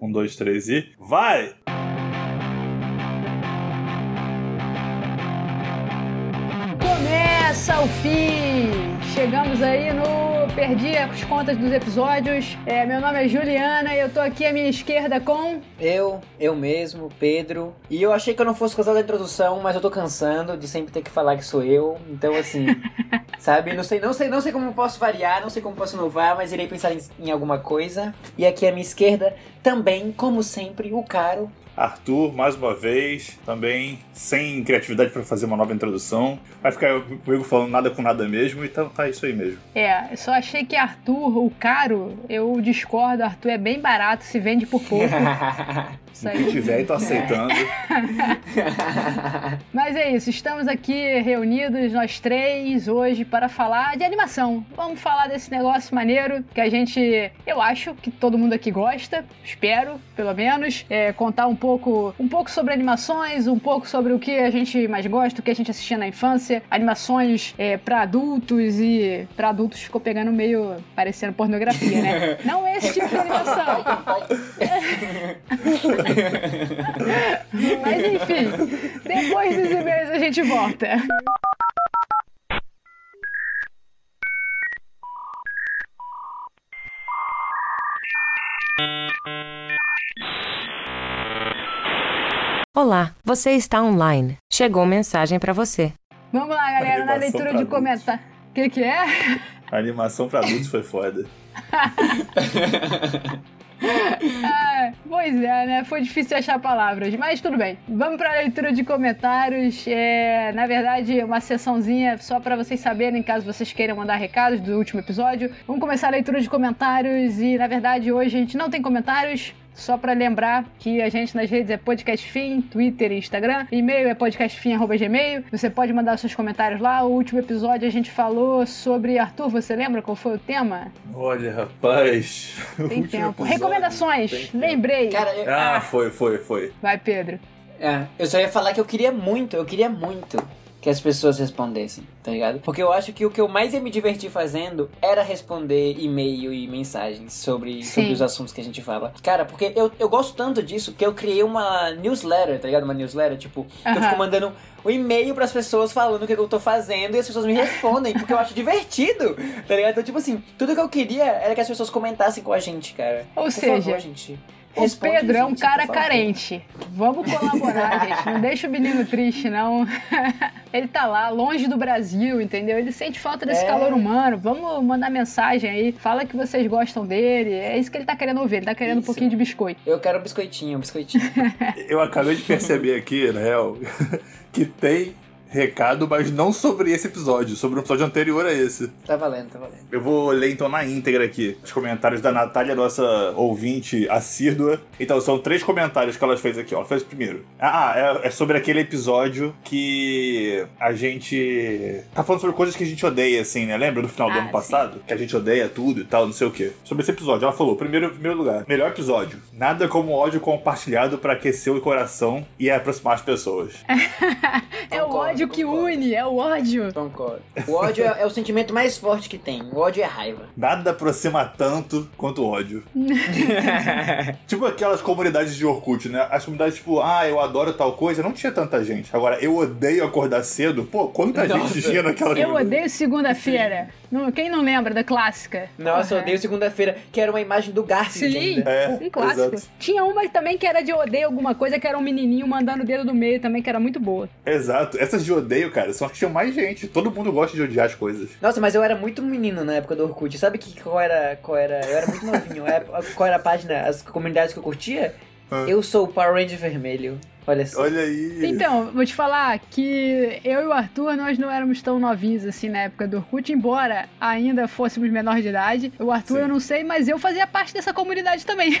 Um, dois, três e. Vai! Começa o fim! Chegamos aí no. Perdi as contas dos episódios. É, meu nome é Juliana e eu tô aqui à minha esquerda com. Eu, eu mesmo, Pedro. E eu achei que eu não fosse cansar da introdução, mas eu tô cansando de sempre ter que falar que sou eu. Então, assim, sabe? Não sei, não sei, não sei como posso variar, não sei como posso inovar, mas irei pensar em, em alguma coisa. E aqui à minha esquerda, também, como sempre, o Caro. Arthur, mais uma vez, também sem criatividade para fazer uma nova introdução. Vai ficar comigo falando nada com nada mesmo, então tá isso aí mesmo. É, eu só achei que Arthur, o caro, eu discordo, Arthur é bem barato, se vende por pouco. Isso O que tiver, tô aceitando. Mas é isso, estamos aqui reunidos, nós três, hoje, para falar de animação. Vamos falar desse negócio maneiro que a gente, eu acho que todo mundo aqui gosta, espero, pelo menos. É, contar um pouco, um pouco sobre animações, um pouco sobre o que a gente mais gosta, o que a gente assistia na infância, animações é, para adultos e para adultos ficou pegando meio parecendo pornografia, né? Não esse tipo de animação. Mas enfim, depois dos e-mails a gente volta. Olá, você está online. Chegou mensagem para você. Vamos lá, galera, na leitura de comentários. O que, que é? A animação pra adultos foi foda. Ah, pois é, né? Foi difícil achar palavras, mas tudo bem. Vamos para a leitura de comentários. É, na verdade, uma sessãozinha só para vocês saberem, caso vocês queiram mandar recados do último episódio. Vamos começar a leitura de comentários e, na verdade, hoje a gente não tem comentários. Só para lembrar que a gente nas redes é podcastfim, Twitter e Instagram. E-mail é podcastfim.gmail. Você pode mandar seus comentários lá. O último episódio a gente falou sobre Arthur. Você lembra qual foi o tema? Olha, rapaz. Tem tempo. episódio, Recomendações. tem tempo. Lembrei. Cara, eu, Ah, foi, foi, foi. Vai, Pedro. é, eu só ia falar que eu queria muito, eu queria muito que as pessoas respondessem, tá ligado? Porque eu acho que o que eu mais ia me divertir fazendo era responder e-mail e mensagens sobre, Sim. sobre os assuntos que a gente fala. Cara, porque eu, eu gosto tanto disso que eu criei uma newsletter, tá ligado? Uma newsletter, tipo, que eu Aham. fico mandando um e-mail pras pessoas falando o que eu tô fazendo e as pessoas me respondem, porque eu acho divertido, tá ligado? Então, tipo assim, tudo que eu queria era que as pessoas comentassem com a gente, cara. Ou Por seja, favor, gente. O responde, Pedro é um cara carente. Vamos colaborar, gente. Não deixa o menino triste, não. Ele tá lá, longe do Brasil, entendeu? Ele sente falta desse É. calor humano. Vamos mandar mensagem aí. Fala que vocês gostam dele. É isso que ele tá querendo ouvir. Ele tá querendo um Isso. pouquinho de biscoito. Eu quero um biscoitinho, um biscoitinho. Eu acabei de perceber aqui, na real, que tem recado, mas não sobre esse episódio, sobre um episódio anterior a esse. Tá valendo, tá valendo. Eu vou ler então na íntegra aqui os comentários da Natália, nossa ouvinte assídua. Então, são três comentários que ela fez aqui, ó. Ela fez o primeiro. Ah, é, é sobre aquele episódio que a gente. Tá falando sobre coisas que a gente odeia, assim, né? Lembra do final do Ah, ano passado? Que a gente odeia tudo e tal, não sei o quê. Sobre esse episódio, ela falou: primeiro, em primeiro lugar, melhor episódio. Nada como ódio compartilhado pra aquecer o coração e aproximar as pessoas. é o Concordo, ódio que une, é o ódio. Concordo. O ódio é, é o sentimento mais forte que tem. O ódio é raiva. Nada aproxima tanto quanto o ódio. Tipo aquelas comunidades de Orkut, né? As comunidades, tipo, ah, eu adoro tal coisa, não tinha tanta gente. Agora, eu odeio acordar cedo. Pô, quanta Nossa. gente tinha naquela Eu comunidade? odeio segunda-feira. Quem não lembra da clássica? Nossa, eu Porra. odeio segunda-feira, que era uma imagem do Garfield Sim. É, um clássico. exato. Tinha uma também que era de odeio alguma coisa, que era um menininho mandando o dedo do meio também, que era muito boa. Exato. Essas de odeio, cara, as que tinham mais gente. Todo mundo gosta de odiar as coisas. Nossa, mas eu era muito menino na época do Orkut. Sabe que, qual, era, qual era? Eu era muito novinho. Qual era a página, as comunidades que eu curtia? Ah. Eu sou o Power Ranger vermelho. Olha só. Olha aí. Então, vou te falar que eu e o Arthur, nós não éramos tão novinhos assim na época do Orkut, embora ainda fôssemos menor de idade. O Arthur Sim. eu não sei, mas eu fazia parte dessa comunidade também.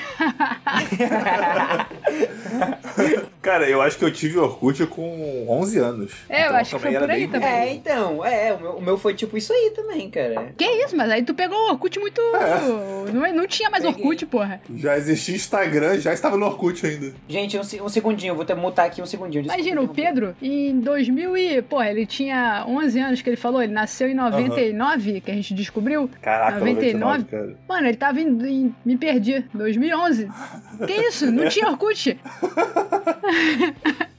Cara, eu acho que eu tive Orkut com 11 anos. É, eu Então, acho que foi era por aí bem- também. É, então, é, o meu, o meu foi tipo isso aí também, cara. Que isso, mas aí tu pegou o Orkut muito. Não, não tinha mais Peguei. Orkut, porra. Já existia Instagram, já estava no Orkut ainda. Gente, um, um segundinho, vou até mutar aqui um segundinho. desculpa Imagina, o. Pedro, em 2000 e... Porra, ele tinha 11 anos que ele falou, ele nasceu em 99, que a gente descobriu. Caraca, 99? 99, cara. Mano, ele tava em... em- me perdi, 2011. Que isso? Não tinha Orkut.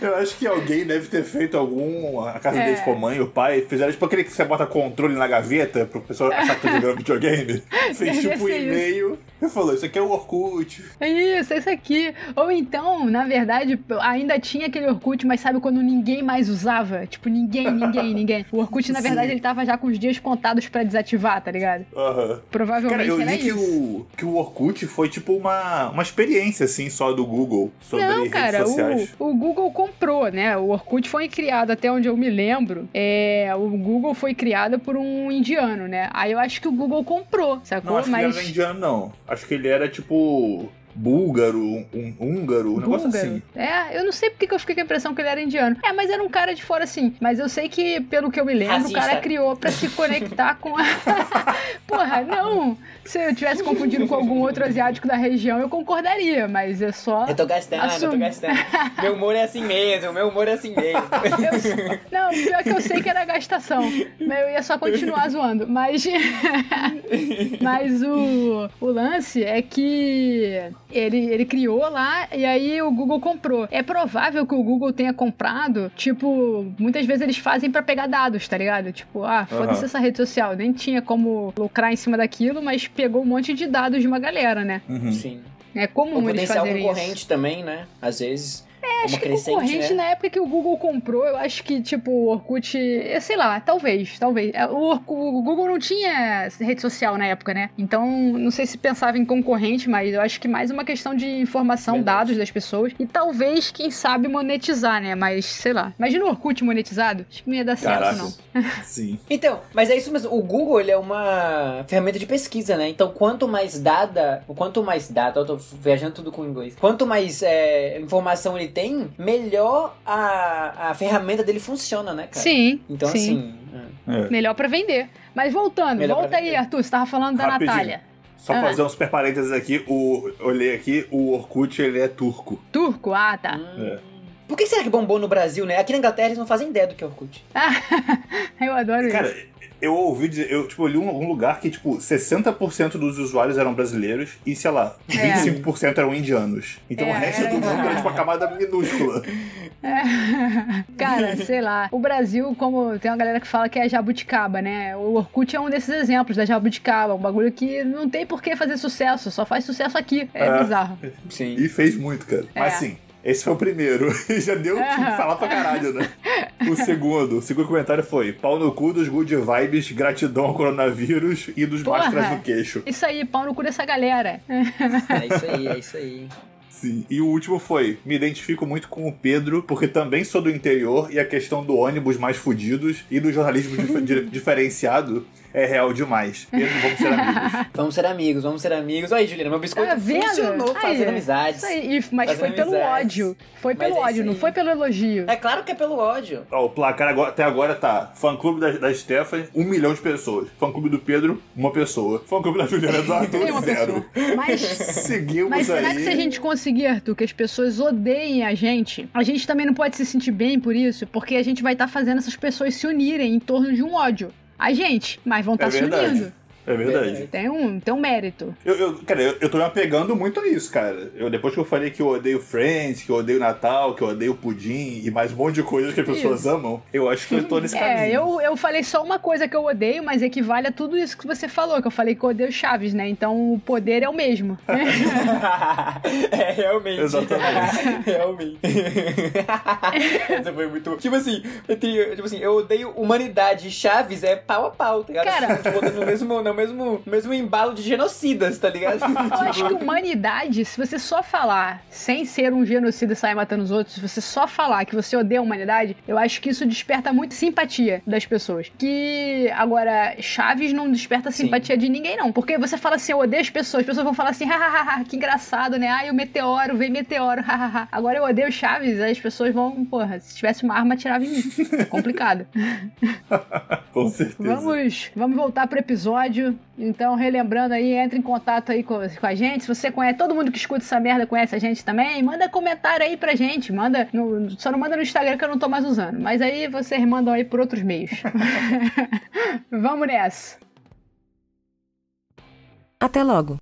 Eu acho que alguém deve ter feito algum. A casa É. dele, tipo, a mãe, o pai, fizeram tipo aquele que você bota controle na gaveta pro pessoal achar que tá jogando videogame. Fez Deve tipo um e-mail e falou: Isso aqui é o Orkut. É isso, é isso aqui. Ou então, na verdade, ainda tinha aquele Orkut, mas sabe quando ninguém mais usava? Tipo, ninguém, ninguém, ninguém. O Orkut, na Sim. verdade, ele tava já com os dias contados pra desativar, tá ligado? Aham. Provavelmente Cara, eu li que o, que o Orkut foi tipo uma, uma experiência, assim, só do Google sobre Não, redes cara, sociais. o, o Google comprou, né? O Orkut foi criado, até onde eu me lembro, é, o Google foi criado por um indiano, né? Aí eu acho que o Google comprou, sacou? Não, acho que ele Mas era indiano, não. Acho que ele era tipo. Búlgaro, um, húngaro, um negócio assim. É, eu não sei porque que eu fiquei com a impressão que ele era indiano. É, mas era um cara de fora assim. Mas eu sei que, pelo que eu me lembro, Racista. o cara criou pra se conectar com a. Porra, não! Se eu tivesse confundido com algum outro asiático da região, eu concordaria, mas é só. Eu tô gastando, eu tô gastando. Meu humor é assim mesmo, meu humor é assim mesmo. Eu- Não, pior que eu sei que era gastação. Mas eu ia só continuar zoando. Mas. Mas o, o lance é que ele, ele criou lá e aí o Google comprou. É provável que o Google tenha comprado, tipo, muitas vezes eles fazem pra pegar dados, tá ligado? Tipo, ah, foda-se Aham. essa rede social. Nem tinha como lucrar em cima daquilo, mas pegou um monte de dados de uma galera, né? Uhum. Sim. É O comum eles potencial fazerem concorrente isso. também, né? Às vezes. É, Acho que concorrente né? na época que o Google comprou, eu acho que, tipo, o Orkut, eu sei lá, talvez, talvez. É, O, Orku- o Google não tinha rede social na época, né? Então, não sei se pensava em concorrente, mas eu acho que mais uma questão de informação, Verdade. dados das pessoas. E talvez, quem sabe, monetizar, né? Mas, sei lá. Imagina o Orkut monetizado? Acho que não ia dar certo, não. Sim. Então, mas é isso mesmo. O Google ele é uma ferramenta de pesquisa, né? Então, quanto mais dada, quanto mais data, eu tô viajando tudo com inglês. Quanto mais é, informação ele tem, melhor a, a ferramenta dele funciona, né, cara? Sim, Então, sim. assim. é. É. Melhor pra vender. Mas voltando, Melhor volta aí. Arthur. Você tava falando da Rapidinho. Natália. Só Ah. fazer um super parênteses aqui, o, olhei aqui, o Orkut ele é turco. Turco? Ah, tá. Hum. É. Por que será que bombou no Brasil, né? Aqui na Inglaterra eles não fazem ideia do que é Orkut. Eu adoro Cara, isso. Eu ouvi dizer, eu tipo, li em algum lugar que, tipo, 60% dos usuários eram brasileiros e, sei lá, É. 25% eram indianos. Então É, o resto era do mundo era tipo uma camada minúscula. É. Cara, sei lá. O Brasil, como tem uma galera que fala que é jabuticaba, né? O Orkut é um desses exemplos da jabuticaba. Um bagulho que não tem por que fazer sucesso, só faz sucesso aqui. É, É. bizarro. Sim. E fez muito, cara. Mas É. sim, esse foi o primeiro. E já deu o que falar pra caralho, né? O segundo, o segundo comentário foi: pau no cu dos good vibes, gratidão ao coronavírus e dos Porra. máscaras no queixo. Isso aí, pau no cu dessa galera. É isso aí, é isso aí. Sim. E o último foi: me identifico muito com o Pedro, porque também sou do interior e a questão do ônibus mais fudidos e do jornalismo dif- di- diferenciado é real demais. Pedro, vamos ser amigos. Vamos ser amigos, vamos ser amigos. Aí, Juliana, meu biscoito Tá vendo? funcionou fazendo Aí, amizades. Isso aí, e- mas Fazendo foi pelo amizades. ódio. Foi Mas pelo é isso ódio, não aí. foi pelo elogio. É claro que é pelo ódio. Ó, o placar agora- até agora tá: fã clube da, da Stephanie, um milhão de pessoas. Fã clube do Pedro, uma pessoa. Fã clube da Juliana do Arthur, zero. Mas Seguimos Mas será aí. que se a gente conseguir, Arthur, que as pessoas odeiem a gente, a gente também não pode se sentir bem por isso, porque a gente vai estar fazendo essas pessoas se unirem em torno de um ódio. A gente, mas vão estar É se verdade. É verdade. Tem um, tem um mérito. Eu, eu- cara, eu, eu tô me apegando muito a isso, cara. Eu, depois que eu falei que eu odeio Friends, que eu odeio Natal, que eu odeio Pudim e mais um monte de coisas que as pessoas Isso. amam, eu acho que eu tô nesse É, caminho. eu, eu falei só uma coisa que eu odeio, mas equivale a tudo isso que você falou, que eu falei que eu odeio Chaves, né? Então o poder é o mesmo. é, realmente. Exatamente. realmente. Essa foi muito. Tipo assim, entre, tipo assim, eu odeio humanidade e Chaves é pau a pau, tá ligado? Cara. Tipo, botando no mesmo, na o mesmo, mesmo embalo de genocidas, tá ligado? Eu acho que humanidade, se você só falar, sem ser um genocida e sair matando os outros, se você só falar que você odeia a humanidade, eu acho que isso desperta muito simpatia das pessoas. Que agora, Chaves não desperta Sim. simpatia de ninguém, não. Porque você fala assim, eu odeio as pessoas, as pessoas vão falar assim, hahaha, que engraçado, né? Ai, o meteoro, vem meteoro, hahaha. Agora eu odeio Chaves, as pessoas vão, porra, se tivesse uma arma, atirava em mim. É complicado. Com certeza. Vamos, vamos voltar pro episódio. Então, relembrando aí, entre em contato aí com, com a gente. Se você conhece, todo mundo que escuta essa merda conhece a gente também, manda comentário aí pra gente. Manda, no- só não manda no Instagram que eu não tô mais usando. Mas aí vocês mandam aí por outros meios. vamos nessa. Até logo.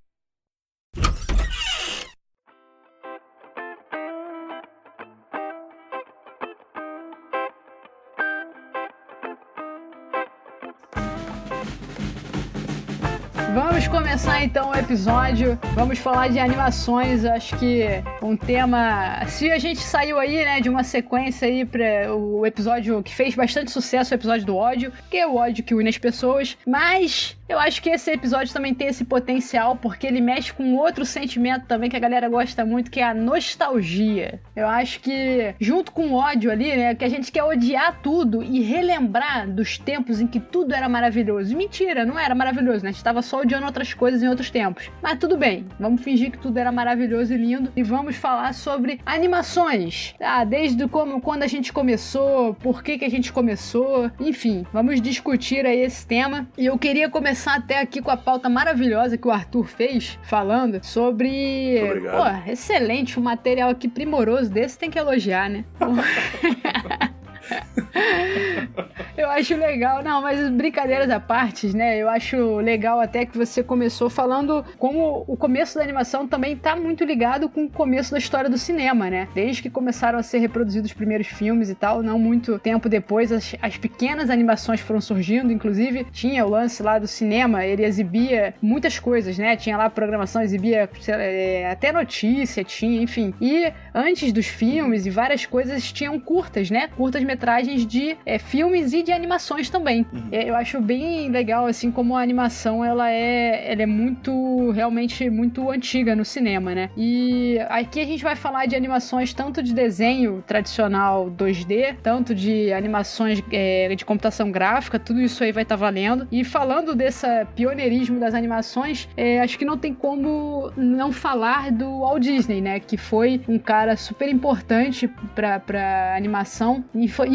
Começar então o episódio. Vamos falar de animações. Acho que um tema. Se a gente saiu aí, né, de uma sequência aí para o episódio que fez bastante sucesso, o episódio do ódio, que é o ódio que une as pessoas. Mas eu acho que esse episódio também tem esse potencial, porque ele mexe com outro sentimento também que a galera gosta muito, que é a nostalgia. Eu acho que, junto com o ódio ali, né, que a gente quer odiar tudo e relembrar dos tempos em que tudo era maravilhoso. Mentira, não era maravilhoso, né? A gente tava só odiando outras coisas em outros tempos. Mas tudo bem, vamos fingir que tudo era maravilhoso e lindo e vamos falar sobre animações. Ah, desde como, quando a gente começou, por que, que a gente começou, enfim, vamos discutir aí esse tema. E eu queria começar até aqui com a pauta maravilhosa que o Arthur fez, falando sobre. Pô, excelente, um material aqui primoroso desse tem que elogiar, né? Eu acho legal, não, mas brincadeiras à parte, né? Eu acho legal até que você começou falando como o começo da animação também tá muito ligado com o começo da história do cinema, né? Desde que começaram a ser reproduzidos os primeiros filmes e tal, não muito tempo depois, as, as pequenas animações foram surgindo, inclusive tinha o lance lá do cinema, ele exibia muitas coisas, né? Tinha lá programação, exibia é, até notícia, tinha, enfim. E antes dos filmes e várias coisas tinham curtas, né? Curtas metragens de é, filmes e de animações também. Uhum. É, Eu acho bem legal, assim, como a animação, ela é, ela é muito, realmente muito antiga no cinema, né? E aqui a gente vai falar de animações tanto de desenho tradicional 2D, tanto de animações é, de computação gráfica, tudo isso aí vai estar valendo. E falando desse pioneirismo das animações, é, acho que não tem como não falar do Walt Disney, né? Que foi um cara super importante pra animação, infa-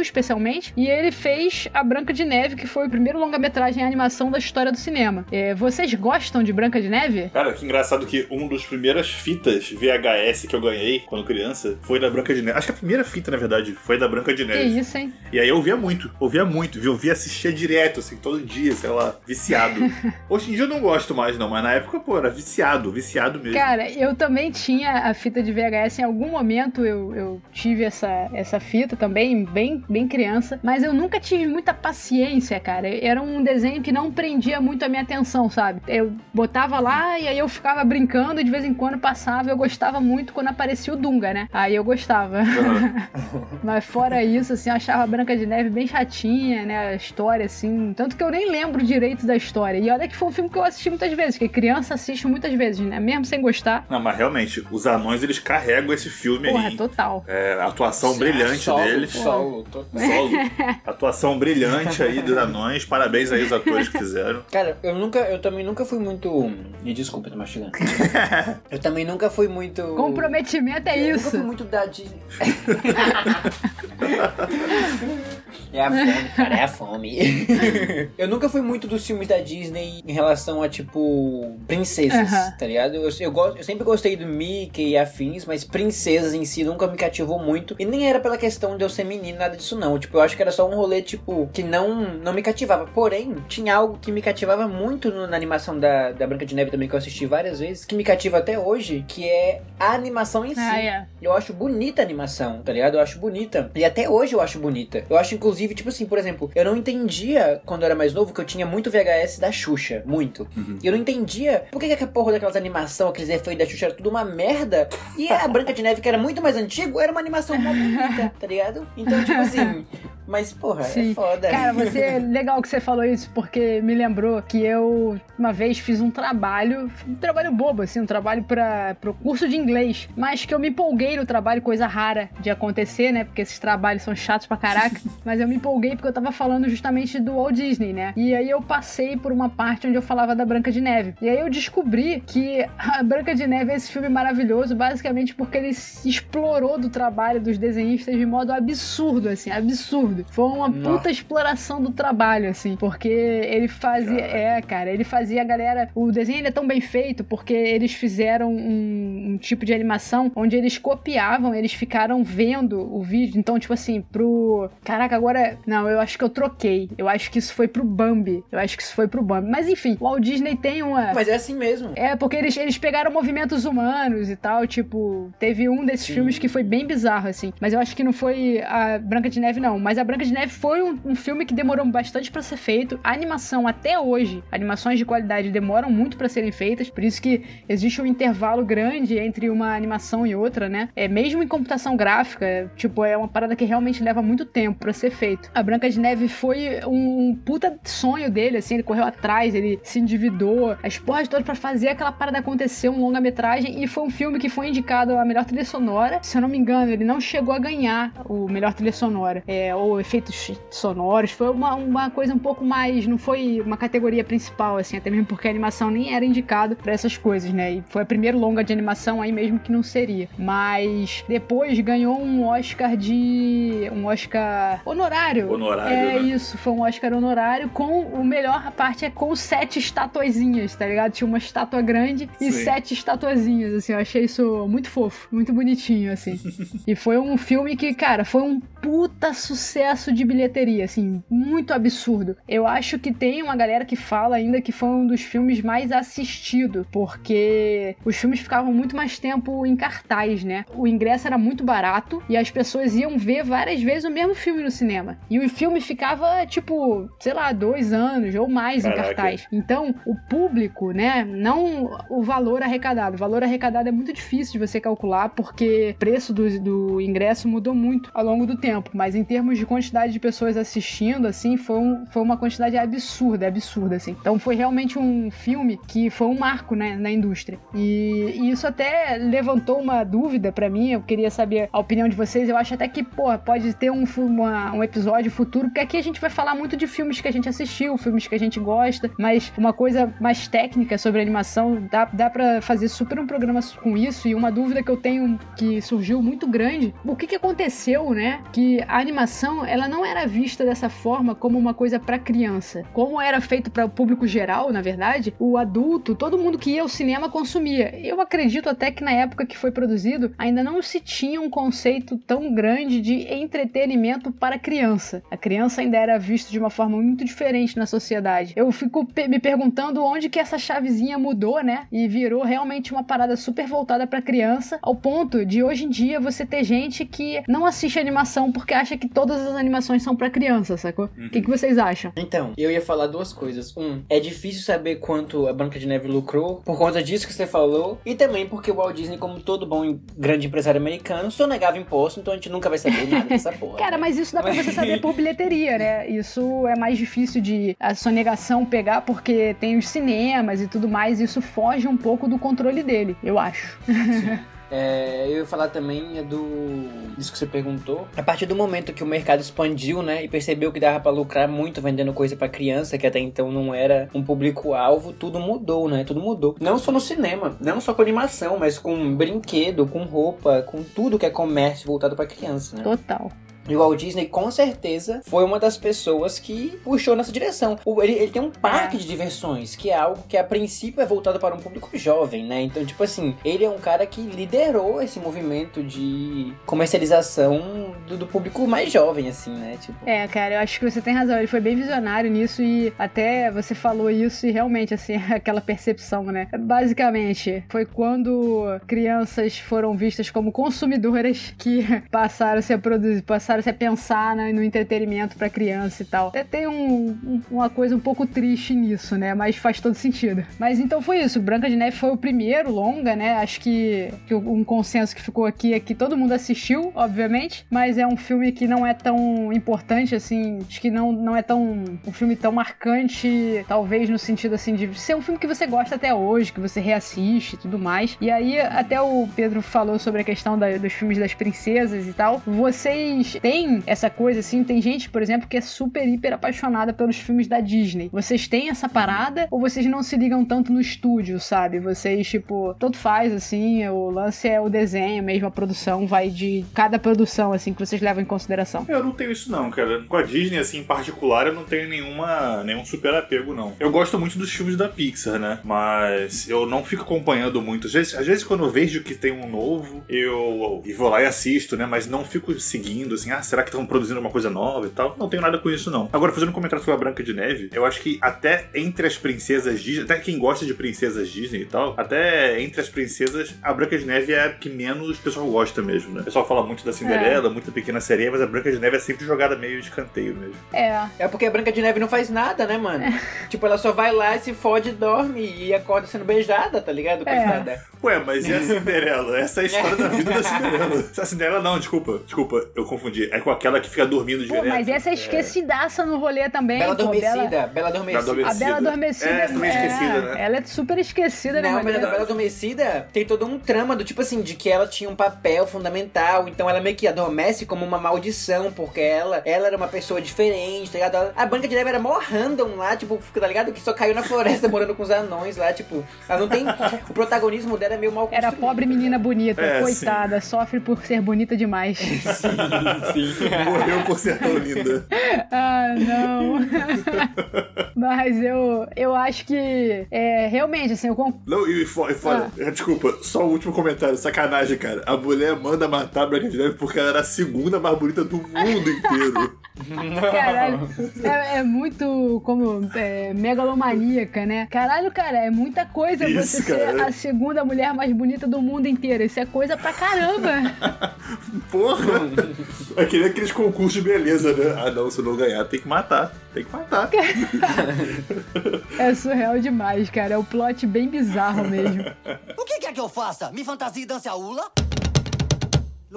especialmente, e ele fez a Branca de Neve, que foi o primeiro longa-metragem em animação da história do cinema. É, vocês gostam de Branca de Neve? Cara, que engraçado que uma das primeiras fitas VHS que eu ganhei quando criança foi da Branca de Neve. Acho que a primeira fita, na verdade, foi da Branca de Que Neve. isso, hein? E aí eu ouvia muito, ouvia muito, viu? Ouvia, assistia direto, assim, todo dia, sei lá, viciado. Hoje em dia eu não gosto mais, não, mas na época, pô, era viciado, viciado mesmo. Cara, eu também tinha a fita de VHS. Em algum momento eu, eu tive essa, essa fita também, bem, bem criança. Mas eu nunca tive muita paciência, cara. Era um desenho que não prendia muito a minha atenção, sabe? Eu botava lá e aí eu ficava brincando e de vez em quando passava. Eu gostava muito quando aparecia o Dunga, né? Aí eu gostava. Mas fora isso, assim, eu achava a Branca de Neve bem chatinha, né? A história, assim. Tanto que eu nem lembro direito da história. E olha que foi um filme que eu assisti muitas vezes, porque criança assiste muitas vezes, né? Mesmo sem gostar. Não, mas realmente, os anões eles carregam esse filme Porra, aí. total. É, a atuação brilhante solo, deles. Solo, Solo. Atuação brilhante aí dos anões. Parabéns aí os atores que fizeram. Cara, eu nunca, eu também nunca fui muito. Me desculpa, tô mastigando. eu também nunca fui muito. Comprometimento é Eu nunca fui isso. muito da Disney. é a fome, cara, é a fome. eu nunca fui muito dos filmes da Disney em relação a, tipo, princesas, Aham. tá ligado? Eu, eu, gosto, eu sempre gostei do Mickey e afins, mas princesas em si nunca me cativou muito. E nem era pela questão de eu ser menino, nada disso não. Tipo, eu acho que era só um rolê, tipo, que não, não me cativava. Porém, tinha algo que me cativava muito no- na animação da, da Branca de Neve também, que eu assisti várias vezes, que me cativa até hoje, que é a animação em si. Ah, é. Eu acho bonita a animação, tá ligado? Eu acho bonita. E até hoje eu acho bonita. Eu acho, inclusive, tipo assim, por exemplo, eu não entendia quando eu era mais novo que eu tinha muito VHS da Xuxa. Muito. E eu não entendia por que, que a porra daquelas animação, aqueles efeitos da Xuxa era tudo uma merda. E a Branca de Neve, que era muito mais antigo, era uma animação mó bonita, tá ligado? Então, tipo assim. Mas, porra, Sim. é foda. Cara, você é legal que você falou isso, porque me lembrou que eu uma vez fiz um trabalho, um trabalho bobo, assim, um trabalho para o curso de inglês, mas que eu me empolguei no trabalho, coisa rara de acontecer, né? Porque esses trabalhos são chatos pra caraca, mas eu me empolguei porque eu tava falando justamente do Walt Disney, né? E aí eu passei por uma parte onde eu falava da Branca de Neve. E aí eu descobri que a Branca de Neve é esse filme maravilhoso, basicamente porque ele se explorou do trabalho dos desenhistas de modo absurdo, assim, absurdo. Foi uma Nossa. puta exploração do trabalho, assim, porque ele fazia. Caraca. É, cara, ele fazia a galera. O desenho ele é tão bem feito porque eles fizeram um, um tipo de animação onde eles copiavam, eles ficaram vendo o vídeo. Então, tipo assim, pro. Caraca, agora. Não, eu acho que eu troquei. Eu acho que isso foi pro Bambi. Eu acho que isso foi pro Bambi. Mas enfim, o Walt Disney tem uma. Mas é assim mesmo. É, porque eles, eles pegaram movimentos humanos e tal, tipo, teve um desses Sim. filmes que foi bem bizarro, assim. Mas eu acho que não foi a Branca de Neve, não. Mas a Branca de Neve foi um, um filme que demorou bastante pra ser feito. A animação, até hoje, animações de qualidade demoram muito pra serem feitas, por isso que existe um intervalo grande entre uma animação e outra, né? É mesmo em computação gráfica, tipo, é uma parada que realmente leva muito tempo pra ser feito. A Branca de Neve foi um puta sonho dele, assim, ele correu atrás, ele se endividou, as porras todas pra fazer aquela parada acontecer, um longa-metragem, e foi um filme que foi indicado a melhor trilha sonora. Se eu não me engano, ele não chegou a ganhar o melhor trilha sonora, é, ou efeitos sonoros, foi uma, uma coisa um pouco mais, não foi uma categoria principal, assim, até mesmo porque a animação nem era indicado pra essas coisas, né? E foi a primeira longa de animação aí mesmo que não seria. Mas depois ganhou um Oscar de. um Oscar honorário. Honorário, É né? isso, foi um Oscar honorário com o melhor parte é com sete estatuazinhas, tá ligado? Tinha uma estátua grande e Sim. sete estatuazinhas, assim, eu achei isso muito fofo, muito bonitinho, assim. e foi um filme que, cara, foi um puta sucesso de bilheteria, assim, muito absurdo. Eu acho que tem uma galera que fala ainda que foi um dos filmes mais assistidos, porque os filmes ficavam muito mais tempo em cartaz, né? O ingresso era muito barato e as pessoas iam ver várias vezes o mesmo filme no cinema. E o filme ficava, tipo, sei lá, dois anos ou mais em Caraca. cartaz. Então, o público, né, não o valor arrecadado. O valor arrecadado é muito difícil de você calcular porque o preço do, do ingresso mudou muito ao longo do tempo. Mas em termos de quantidade de pessoas assistindo, assim, foi, um- foi uma quantidade absurda, absurda, assim. Então foi realmente um filme que foi um marco, né, na indústria. E, e isso até levantou uma dúvida pra mim. Eu queria saber a opinião de vocês. Eu acho até que, pô, pode ter um, uma- um episódio futuro, porque aqui a gente vai falar muito de filmes que a gente assistiu, filmes que a gente gosta, mas uma coisa mais técnica sobre animação, dá, dá pra fazer super um programa com isso. E uma dúvida que eu tenho que surgiu muito grande: o que, que aconteceu, né? Que a animação ela não era vista dessa forma como uma coisa pra criança. Como era feito para o público geral, na verdade, o adulto, todo mundo que ia ao cinema consumia. Eu acredito até que na época que foi produzido ainda não se tinha um conceito tão grande de entretenimento para criança. A criança ainda era vista de uma forma muito diferente na sociedade. Eu fico me perguntando onde que essa chavezinha mudou, né? E virou realmente uma parada super voltada para criança, ao ponto de hoje em dia você ter gente que não assiste animação porque acha que todas as animações são para criança, sacou? O que, que vocês acham? Então, eu ia falar duas coisas. Um, é difícil saber quanto a Branca de Neve lucrou por conta disso que você falou. E também porque o Walt Disney, como todo bom e grande empresário americano, sonegava imposto, então a gente nunca vai saber nada dessa porra. Cara, né? mas isso dá pra você saber por bilheteria, né? Isso é mais difícil de a sonegação pegar porque tem os cinemas e tudo mais. Isso foge um pouco do controle dele, eu acho. É, eu ia falar também é do. Isso que você perguntou. A partir do momento que o mercado expandiu, né? E percebeu que dava pra lucrar muito vendendo coisa pra criança, que até então não era um público-alvo, tudo mudou, né? Tudo mudou. Não só no cinema, não só com animação, mas com brinquedo, com roupa, com tudo que é comércio voltado pra criança, né? Total. E o Walt Disney, com certeza, foi uma das pessoas que puxou nessa direção. Ele, ele tem um parque É. de diversões, que é algo que a princípio é voltado para um público jovem, né? Então, tipo assim, ele é um cara que liderou esse movimento de comercialização do, do público mais jovem, assim, né? Tipo, É, cara, eu acho que você tem razão. Ele foi bem visionário nisso e até você falou isso e realmente, assim, aquela percepção, né? Basicamente, foi quando crianças foram vistas como consumidoras que passaram-se a produzir, passaram -se a pensar né, no entretenimento pra criança e tal. É, tem um, um, uma coisa um pouco triste nisso, né? Mas faz todo sentido. Mas então foi isso. Branca de Neve foi o primeiro longa, né? Acho que, que um consenso que ficou aqui é que todo mundo assistiu, obviamente, mas é um filme que não é tão importante assim. Acho que não, não é tão um filme tão marcante, talvez no sentido assim de ser um filme que você gosta até hoje, que você reassiste e tudo mais. E aí, até o Pedro falou sobre a questão da, dos filmes das princesas e tal. Vocês têm essa coisa assim? Tem gente, por exemplo, que é super, hiper apaixonada pelos filmes da Disney. Vocês têm essa parada ou vocês não se ligam tanto no estúdio, sabe? Vocês, tipo, todo faz assim, o lance é o desenho mesmo, a produção vai de cada produção, assim, que vocês levam em consideração. Eu não tenho isso não, cara. Com a Disney, assim, em particular, eu não tenho nenhuma, nenhum super apego, não. Eu gosto muito dos filmes da Pixar, né? Mas eu não fico acompanhando muito. Às vezes, às vezes quando eu vejo que tem um novo, eu, eu vou lá e assisto, né? Mas não fico seguindo, assim, ah, será que estão produzindo uma coisa nova e tal? Não tenho nada com isso, não. Agora, fazendo um comentário sobre a Branca de Neve, eu acho que até entre as princesas Disney, até quem gosta de princesas Disney e tal, até entre as princesas, a Branca de Neve é a que menos o pessoal gosta mesmo, né? O pessoal fala muito da Cinderela, é. muito da Pequena Sereia, mas a Branca de Neve é sempre jogada meio de escanteio mesmo. É. É porque a Branca de Neve não faz nada, né, mano? É. Tipo, ela só vai lá, se fode, dorme e acorda sendo beijada, tá ligado? É. Ué, mas e a Cinderela? Essa é a história da vida da Cinderela. A Cinderela não, desculpa, desculpa, eu confundi. É com aquela que fica dormindo Pô, direto. Mas essa é esquecidaça no rolê também. Bela Adormecida, Bela... Bela Adormecida. A Bela Adormecida. É, também é, esquecida, né? Ela é super esquecida, né? Não, mas a Bela Adormecida tem todo um trama do tipo assim, de que ela tinha um papel fundamental, então ela meio que adormece como uma maldição, porque ela, ela era uma pessoa diferente, tá ligado? A Branca de Neve era mó random lá, tipo, tá ligado? Que só caiu na floresta morando com os anões lá, tipo, ela não tem. o protagonismo dela é meio mal Era pobre menina bonita, é, coitada, sim. sofre por ser bonita demais. sim, sim. Morreu por ser tão linda. ah, não. Mas eu, eu acho que é, realmente, assim, eu concordo. Não, e fora, ah. desculpa, só o último comentário, sacanagem, cara. A mulher manda matar a Branca de Neve porque ela era a segunda mais bonita do mundo inteiro. Caralho, é, é, muito como é, megalomaníaca, né? Caralho, cara, é muita coisa Isso, você cara. ser a segunda mulher mais bonita do mundo inteiro. Isso é coisa pra caramba. Porra! É que nem aqueles concursos de beleza, né? Ah, não, se não ganhar, tem que matar. Tem que matar. é surreal demais, cara. É um plot bem bizarro mesmo. O que quer que eu faça? Me fantasia e dance a ula?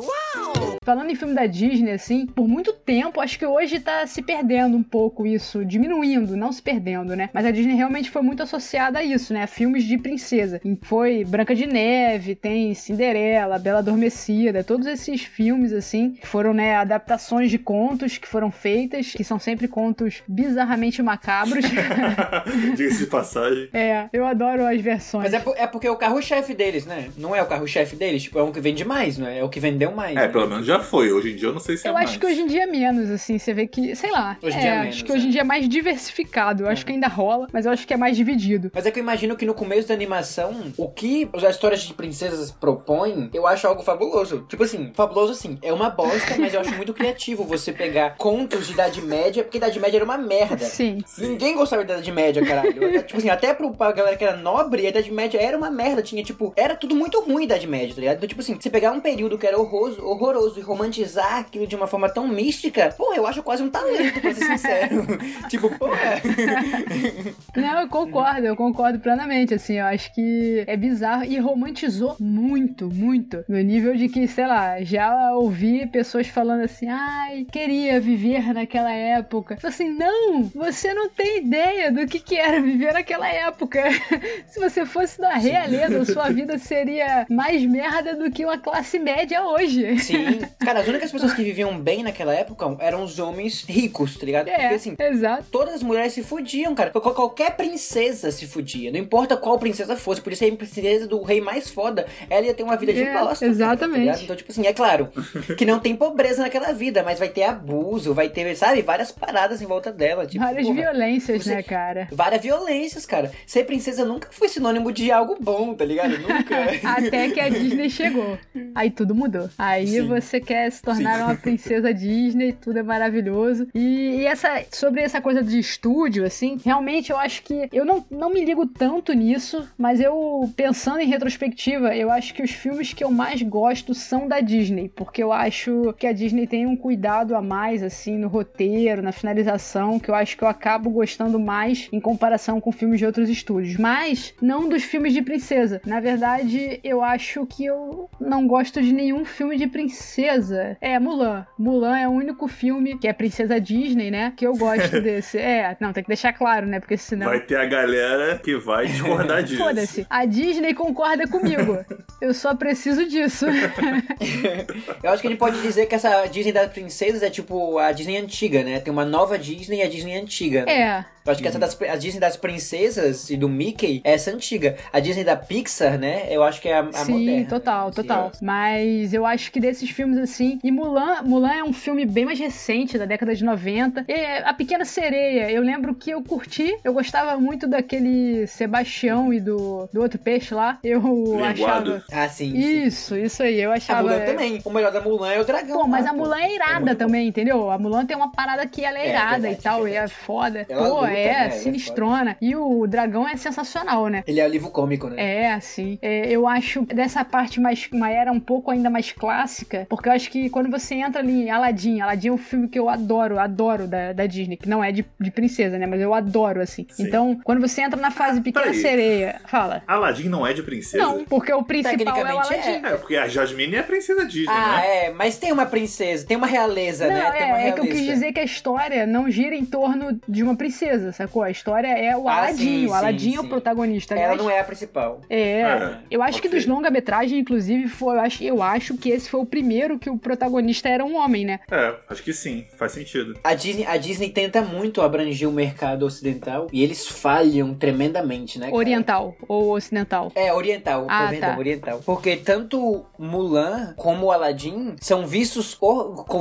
Uau! Falando em filme da Disney, assim, por muito tempo, acho que hoje tá se perdendo um pouco isso, diminuindo, não se perdendo, né? Mas a Disney realmente foi muito associada a isso, né? A filmes de princesa. Foi Branca de Neve, tem Cinderela, Bela Adormecida, todos esses filmes, assim, que foram, né, adaptações de contos que foram feitas, que são sempre contos bizarramente macabros. Diga-se de passagem. É, eu adoro as versões. Mas é, por, é porque é o carro-chefe deles, né? Não é o carro-chefe deles, tipo, é um que vende mais, não é? É o que vendeu mais. É, né? pelo menos já foi. Hoje em dia eu não sei se eu é mais. Eu acho que hoje em dia é menos, assim. Você vê que, sei lá. Hoje em é, dia é menos. Acho que hoje em dia é mais diversificado. Eu acho que ainda rola, mas eu acho que é mais dividido. Mas é que eu imagino que no começo da animação, o que as histórias de princesas propõem, eu acho algo fabuloso. Tipo assim, fabuloso assim, é uma bosta, mas eu acho muito criativo você pegar contos de Idade Média, porque Idade Média era uma merda. Sim. Ninguém gostava da Idade Média, caralho. tipo assim, até pro, pra galera que era nobre, a Idade Média era uma merda. Tinha, tipo, era tudo muito ruim a Idade Média, tá ligado? Então, tipo assim, você pegar um período que era horroroso, horroroso e romantizar aquilo de uma forma tão mística, pô, eu acho quase um talento, pra ser sincero. tipo, pô. Não, eu concordo, eu concordo plenamente, assim, eu acho que é bizarro e romantizou muito, muito, no nível de que, sei lá, já ouvi pessoas falando assim, ai, queria viver naquela época. Eu assim, não, você não tem ideia do que que era viver naquela época. Se você fosse da realeza, sua vida seria mais merda do que uma classe média hoje. Sim. Cara, as únicas pessoas que viviam bem naquela época eram os homens ricos, tá ligado? É, Porque assim, exato. todas as mulheres se fudiam, cara. Qualquer princesa se fudia. Não importa qual princesa fosse. Por isso a princesa do rei mais foda, ela ia ter uma vida de é, bosta. Exatamente. Tá então, tipo assim, é claro que não tem pobreza naquela vida, mas vai ter abuso, vai ter, sabe, várias paradas em volta dela. Tipo, várias porra, violências, você... né, cara? Várias violências, cara. Ser princesa nunca foi sinônimo de algo bom, tá ligado? Nunca. Até que a Disney chegou. Aí tudo mudou. Aí Sim. você quer se tornar Sim. uma princesa Disney, tudo é maravilhoso. E, e essa sobre essa coisa de estúdio, assim, realmente eu acho que eu não, não me ligo tanto nisso, mas eu, pensando em retrospectiva, eu acho que os filmes que eu mais gosto são da Disney, porque eu acho que a Disney tem um cuidado a mais, assim, no roteiro, na finalização, que eu acho que eu acabo gostando mais em comparação com filmes de outros estúdios. Mas não dos filmes de princesa. Na verdade, eu acho que eu não gosto de nenhum filme de princesa. É, Mulan. Mulan é o único filme que é princesa Disney, né? Que eu gosto desse. É, não, tem que deixar claro, né? Porque senão. Vai ter a galera que vai discordar disso. Foda-se. A Disney concorda comigo. Eu só preciso disso. Eu acho que a gente pode dizer que essa Disney das princesas é tipo a Disney antiga, né? Tem uma nova Disney e a Disney antiga. né? É. Eu acho que essa das, a Disney das princesas e do Mickey é essa antiga. A Disney da Pixar, né? Eu acho que é a, a Sim, moderna. total, Sim. total. Mas eu acho que desses filmes assim. E Mulan, Mulan é um filme bem mais recente, da década de 90. E a Pequena Sereia, eu lembro que eu curti. Eu gostava muito daquele Sebastião e do, do outro peixe lá. Eu Linguado. achava. Ah, sim. sim. Isso, isso aí. Eu A achava. Mulan também. O melhor da Mulan é o dragão. Pô, mas lá, a Mulan é irada muito também, entendeu? A Mulan tem uma parada que ela é É, irada verdade, e tal, e é foda. Ela Pô, luta, é, né? É sinistrona. E o dragão é sensacional, né? Ele é o livro cômico, né? É, assim. É, eu acho dessa parte mais. Uma era um pouco ainda mais clássica. Porque eu acho que quando você entra ali em Aladdin, Aladdin é um filme que eu adoro, adoro da, da Disney, que não é de, de princesa, né? Mas eu adoro, assim. Sim. Então, quando você entra na fase Pequena peraí. Sereia, fala. Aladdin não é de princesa? Não, porque o principal é o Tecnicamente Aladdin. É, porque a Jasmine é a princesa Disney, Ah, né? é, mas tem uma princesa, tem uma realeza, Não, né? Tem uma é, é que eu quis dizer que a história não gira em torno de uma princesa, sacou? A história é o Ah, Aladdin. sim, o Aladdin sim, é o sim. protagonista. Ela aliás. não é a principal. É, É, eu acho que ok. dos longa-metragem, inclusive, foi, eu, acho, eu acho que esse foi o primeiro que o protagonista era um homem, né? É, acho que sim, faz sentido. A Disney, a Disney tenta muito abranger o mercado ocidental e eles falham tremendamente, né? cara? Oriental ou ocidental. É, oriental, Ah, perdão, tá. oriental. Porque tanto Mulan como Aladdin são vistos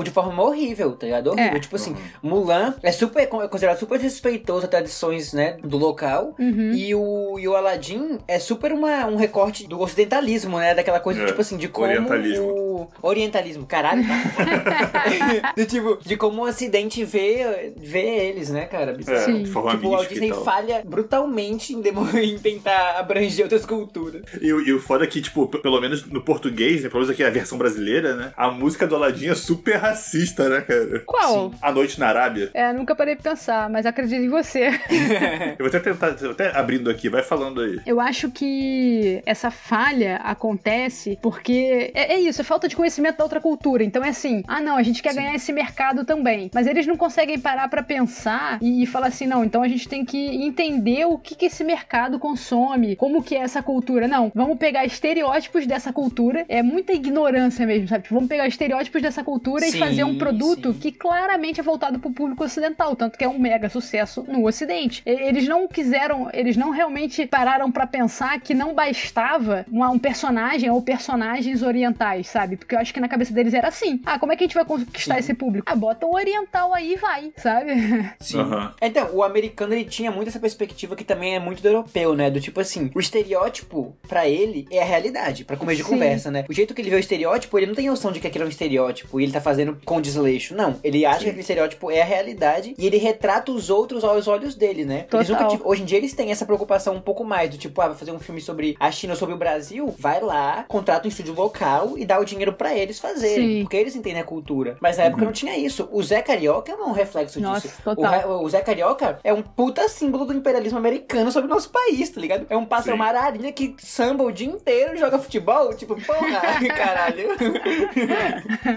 de forma horrível, tá ligado? Horrível. É. Tipo assim, Mulan é super é considerado super respeitoso a tradições, né, do local. Uhum. E o, e o Aladdin é super uma, um recorte do ocidentalismo, né? Daquela coisa, É, tipo assim, de como orientalismo. O... Orientalismo, caralho. tá? de, tipo, de como o ocidente vê, vê eles, né, cara? É, Sim. de forma Tipo, o Walt Disney falha brutalmente em, demo- em tentar abranger outras culturas. E, o- e o foda é que, tipo, pelo menos no português, né, pelo menos aqui a versão brasileira, né? A música do Aladdin é super racista, né, cara? Qual? A Noite na Arábia. É, nunca parei pra pensar, mas acredito em você. Eu vou até tentar, até abrindo aqui, vai falando aí. Eu acho que essa falha acontece porque é, é isso, é falta de conhecimento da outra cultura. Então é assim, ah não, a gente quer ganhar esse mercado também. Mas eles não conseguem parar pra pensar e, e falar assim, não, então a gente tem que entender o que, que esse mercado consome, como que é essa cultura. Não, vamos pegar estereótipos dessa cultura. É muita ignorância mesmo, sabe? Vamos pegar estereótipos dessa cultura Sim, e fazer um produto sim. que claramente é voltado pro público ocidental, tanto que é um mega sucesso no ocidente. Eles não quiseram, eles não realmente pararam pra pensar que não bastava um personagem ou personagens orientais, sabe? Porque eu acho que na cabeça deles era assim: ah, como é que a gente vai conquistar Sim. esse público? Ah, bota o oriental aí e vai, sabe? Sim. Aham. Então, o americano ele tinha muito essa perspectiva que também é muito do europeu, né? Do tipo assim, o estereótipo pra ele é a realidade, pra começo de Sim. conversa, né? O jeito que ele vê o estereótipo, ele não tem noção de que aquilo é um estereótipo e ele tá fazendo com desleixo. Não, ele acha que aquele estereótipo é a realidade e ele retrata os outros aos olhos dele, né? Eles Total. nunca tive- hoje em dia eles têm essa preocupação um pouco mais, do tipo, ah, vai fazer um filme sobre a China ou sobre o Brasil, vai lá, contrata um estúdio local e dá o dinheiro pra eles fazerem, Sim. porque eles entendem a cultura. Mas na época não tinha isso. O Zé Carioca é um reflexo Nossa, disso. total. O, o Zé Carioca é um puta símbolo do imperialismo americano sobre o nosso país, tá ligado? É um pássaro Sim. uma ararinha que samba o dia inteiro e joga futebol. Tipo, porra, caralho.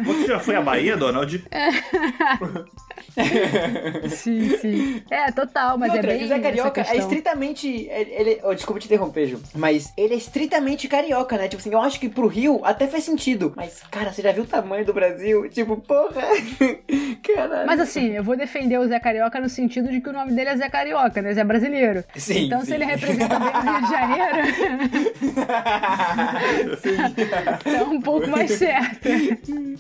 Você já foi à Bahia, Donald? sim, sim. É, total, mas E é outra, bem. o Zé Carioca é estritamente. Ele, ele- oh, desculpa te interromper, Ju. Mas ele é estritamente carioca, né? Tipo assim, eu acho que pro Rio até faz sentido. Mas, cara, você já viu o tamanho do Brasil? Tipo, porra. Caralho. Mas assim, eu vou defender o Zé Carioca no sentido de que o nome dele é Zé Carioca, né? Zé brasileiro. Sim, então, sim. se ele representa bem o Rio de Janeiro, é um pouco mais certo.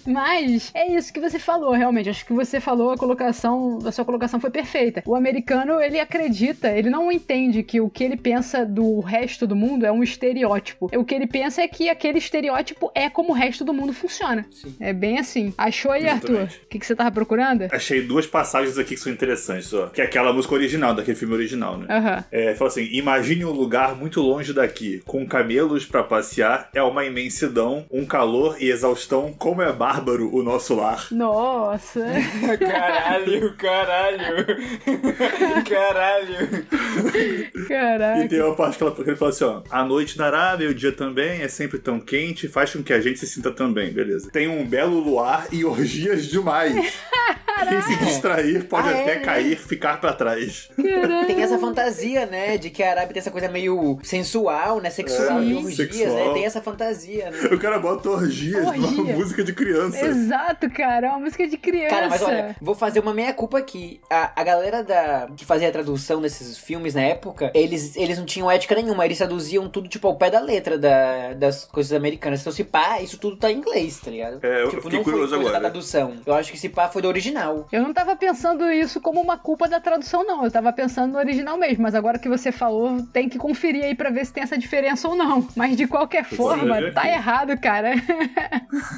Mas é isso que você falou, realmente. Acho que você falou, a colocação, a sua colocação foi perfeita. O americano, ele acredita, ele não entende que o que ele pensa do resto do mundo é um estereótipo. O que ele pensa é que aquele estereótipo é como o resto do mundo funciona. Sim. É bem assim. Achou aí, Arthur? O que, que você tava procurando? Achei duas passagens aqui que são interessantes, só. Que é aquela música original, daquele filme original, né? Aham. É, fala assim: imagine um lugar muito longe daqui, com camelos pra passear, é uma imensidão, um calor e exaustão, como é bárbaro o nosso lar. Nossa. Caralho, caralho. Caralho. Caraca. E tem uma parte que, ela, que ele fala assim: ó, a noite na Arábia, o dia também é sempre tão quente, faz com que a gente se sinta também, beleza. Tem um belo luar e orgias demais. Quem se distrair pode Ah, é, até né? cair, ficar pra trás. Tem essa fantasia, né? De que a Arábia tem essa coisa meio sensual, né? Sexual, É, orgias, sexual. né? Tem essa fantasia, né? O cara bota orgias numa Orgia. música de criança. Exato, cara. É uma música de criança. Cara, mas olha, vou fazer uma meia-culpa aqui. A, a galera da, que fazia a tradução desses filmes na época, eles, eles não tinham ética nenhuma. Eles traduziam tudo, tipo, ao pé da letra da, das coisas americanas. Então, se pá, isso tudo tá em inglês, tá ligado? É, eu tipo, fiquei não foi curioso coisa agora. da tradução. Eu acho que se pá foi do original. Eu não tava pensando isso como uma culpa da tradução, não. Eu tava pensando no original mesmo. Mas agora que você falou, tem que conferir aí pra ver se tem essa diferença ou não. Mas de qualquer forma, ver tá errado, cara.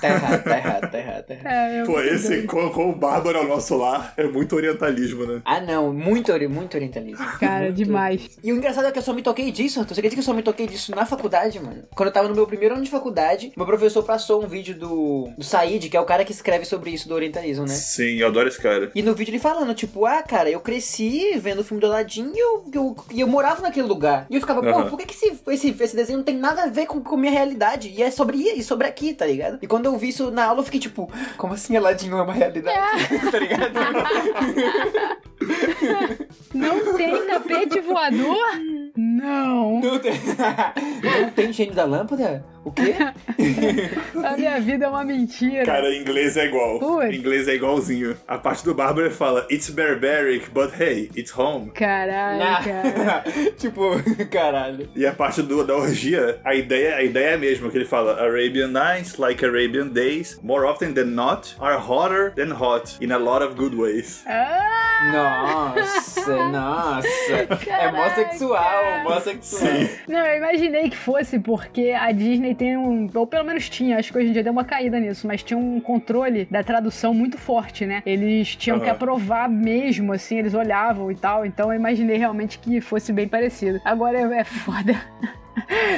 Tá errado, tá errado, tá errado, tá errado. É, eu- Pô, esse com, com o Bárbaro ao nosso lar é muito orientalismo, né? Ah, não, muito, muito orientalismo. Cara, Muito. demais. E o engraçado é que eu só me toquei disso, Arthur. Você acredita que eu só me toquei disso na faculdade, mano? Quando eu tava no meu primeiro ano de faculdade, meu professor passou um vídeo do, do Said, que é o cara que escreve sobre isso do orientalismo, né? Sim, eu adoro esse cara. E no vídeo ele falando, tipo, ah, cara, eu cresci vendo o filme do Aladdin e eu, eu, eu morava naquele lugar. E eu ficava, pô, Aham. por que, que esse, esse, esse desenho não tem nada a ver com, com minha realidade? E é sobre e sobre aqui, tá ligado? E quando eu vi isso na aula, eu fiquei tipo, como assim Aladdin não é uma realidade? tá ligado? Não tem tapete voador? Não. Não tem, não tem gênio da lâmpada? O quê? A minha vida é uma mentira. Cara, inglês é igual. Em inglês é igualzinho. A parte do Bárbaro ele fala: It's barbaric, but hey, it's home. Caralho, cara. tipo, caralho. E a parte do, da orgia, a ideia, a ideia é a mesma, que ele fala Arabian nights, like Arabian days, more often than not, are hotter than hot, in a lot of good ways. Ah, Nossa, nossa. é mó Caraca. sexual, mó sexual. Sim. Não, eu imaginei que fosse porque a Disney tem um. Ou pelo menos tinha, acho que hoje em dia deu uma caída nisso, mas tinha um controle da tradução muito forte, né? Eles tinham que Aham. aprovar mesmo, assim, eles olhavam e tal. Então eu imaginei realmente que fosse bem parecido. Agora é, é foda.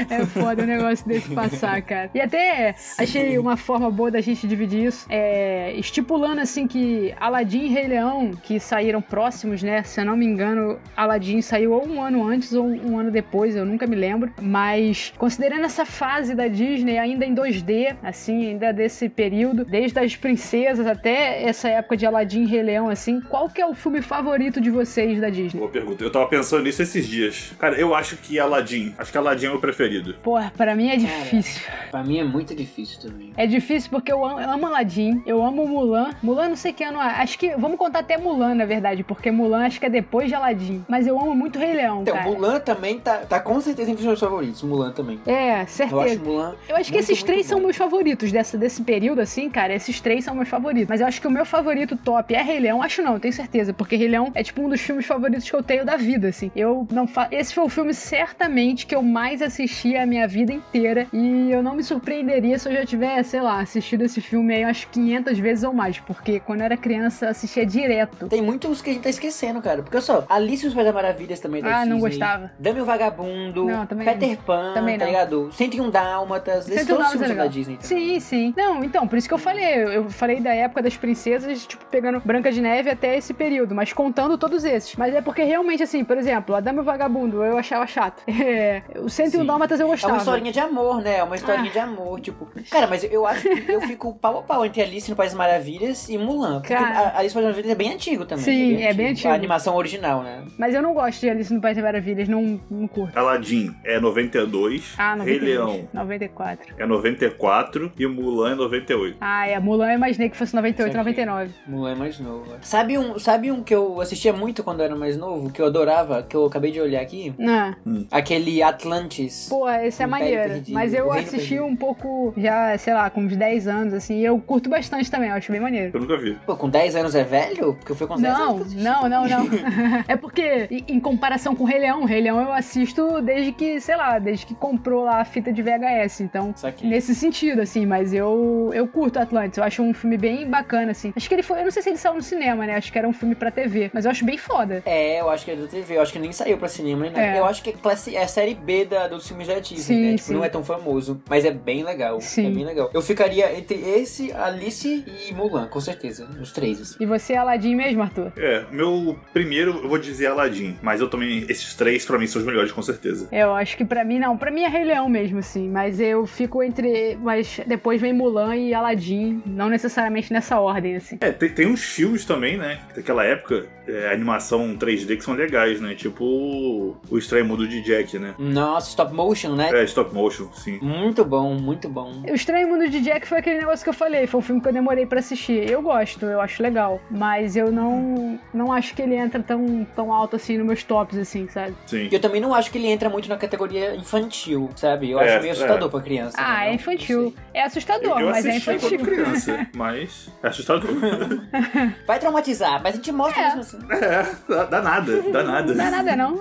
É foda o negócio desse passar, cara. E até achei uma forma boa da gente dividir isso, é, estipulando assim que Aladdin e Rei Leão, que saíram próximos, né? Se eu não me engano, Aladdin saiu ou um ano antes ou um ano depois, eu nunca me lembro. Mas considerando essa fase da Disney ainda em 2D, assim, ainda desse período, desde as princesas até essa época de Aladdin e Rei Leão, assim, qual que é o filme favorito de vocês da Disney? Boa pergunta. Eu tava pensando nisso esses dias. Cara, eu acho que Aladdin. Acho que Aladdin o meu preferido. Porra, pra mim é difícil. Pra mim é muito difícil também. É difícil porque eu amo, eu amo Aladdin, eu amo Mulan. Mulan não sei que ano é. Acho que. Vamos contar até Mulan, na verdade, porque Mulan acho que é depois de Aladdin. Mas eu amo muito Rei Leão, Então, cara. Mulan também tá, tá com certeza entre os meus favoritos. Mulan também. É, Eu acho certeza. Mulan. Eu acho que muito, esses muito três bom. são meus favoritos dessa, desse período, assim, cara. Esses três são meus favoritos. Mas eu acho que o meu favorito top é Rei Leão. Acho não, tenho certeza. Porque Rei Leão é tipo um dos filmes favoritos que eu tenho da vida, assim. Eu não fa... Esse foi o filme certamente que eu mais assisti a minha vida inteira. E eu não me surpreenderia se eu já tiver, sei lá, assistido esse filme aí umas 500 vezes ou mais. Porque quando eu era criança, assistia direto. Tem muitos que a gente tá esquecendo, cara. Porque só, Alice os País das Maravilhas também da Ah, não Disney. gostava. Dame o Vagabundo, Não, também Peter Pan, Também tá não. ligado? 101 Dálmatas, esses todos os filmes é da. Disney. Sim, sim. Não, então, por isso que eu falei. Eu falei da época das princesas, tipo, pegando Branca de Neve até esse período, mas contando todos esses. Mas é porque realmente, assim, por exemplo, a Dama e o Vagabundo eu achava chato. É, o 101 101 Sim. Dálmatas eu É gostava. uma historinha de amor, né? É uma historinha Ah. de amor, tipo. Cara, mas eu acho que eu fico pau a pau entre Alice no País das Maravilhas e Mulan. Porque Cara. a Alice no País das Maravilhas é bem antigo também. Sim, é bem antigo. A animação original, né? Mas eu não gosto de Alice no País das Maravilhas, não, não curto. Aladdin é 92, Ah, Rei 92. Leão 94. é 94 e Mulan é 98. Ah, é. Mulan eu imaginei que fosse 98, Saquei. 99. Mulan é mais novo. Sabe um, sabe um que eu assistia muito quando eu era mais novo, que eu adorava, que eu acabei de olhar aqui? Ah. Aquele Atlantis. Pô, esse é maneiro. Perdido, Mas eu assisti Perdido. um pouco, já, sei lá, com uns 10 anos, assim. E eu curto bastante também, eu acho bem maneiro. Eu nunca vi. Pô, com 10 anos é velho? Porque eu fui com 10 Não, anos. não, não, não. é porque, em- comparação com o Rei Leão, o Rei Leão eu assisto desde que, sei lá, desde que comprou lá a fita de VHS. Então, nesse sentido, assim, mas eu, eu curto Atlantis. Eu acho um filme bem bacana, assim. Acho que ele foi, eu não sei se ele saiu no cinema, né? Acho que era um filme pra TV, mas eu acho bem foda. É, eu acho que é da TV, eu acho que nem saiu pra cinema nem nada. É. Eu acho que é, classe, é a série B da, dos filmes da Disney, Sim, né? Tipo, sim. não é tão famoso, mas é bem legal. Sim. É bem legal. Eu ficaria entre esse, Alice e Mulan, com certeza. Os três, assim. E você é Aladdin mesmo, Arthur? É, meu primeiro eu vou dizer Aladdin, mas eu também, esses três pra mim são os melhores, com certeza. Eu acho que pra mim não, pra mim é Rei Leão mesmo, assim, mas eu fico entre. Mas depois vem Mulan e Aladdin, não necessariamente nessa ordem, assim. É, tem, tem uns filmes também, né, daquela época, é, animação 3D que são legais, né, tipo o, o Estranho Mundo de Jack, né. Nossa, stop motion, né? É, stop motion, sim. Muito bom, muito bom. O Estranho Mundo de Jack foi aquele negócio que eu falei, foi um filme que eu demorei pra assistir. Eu gosto, eu acho legal, mas eu não não acho que ele entra tão, tão alto assim nos meus tops, assim, sabe? Sim. E eu também não acho que ele entra muito na categoria infantil, sabe? Eu É, acho meio assustador é. pra criança. Ah, né? é infantil. É assustador, eu mas é infantil. criança, mas é assustador. Vai traumatizar, mas a gente mostra É. mesmo assim. é, dá, dá nada, dá nada. Não é nada, não.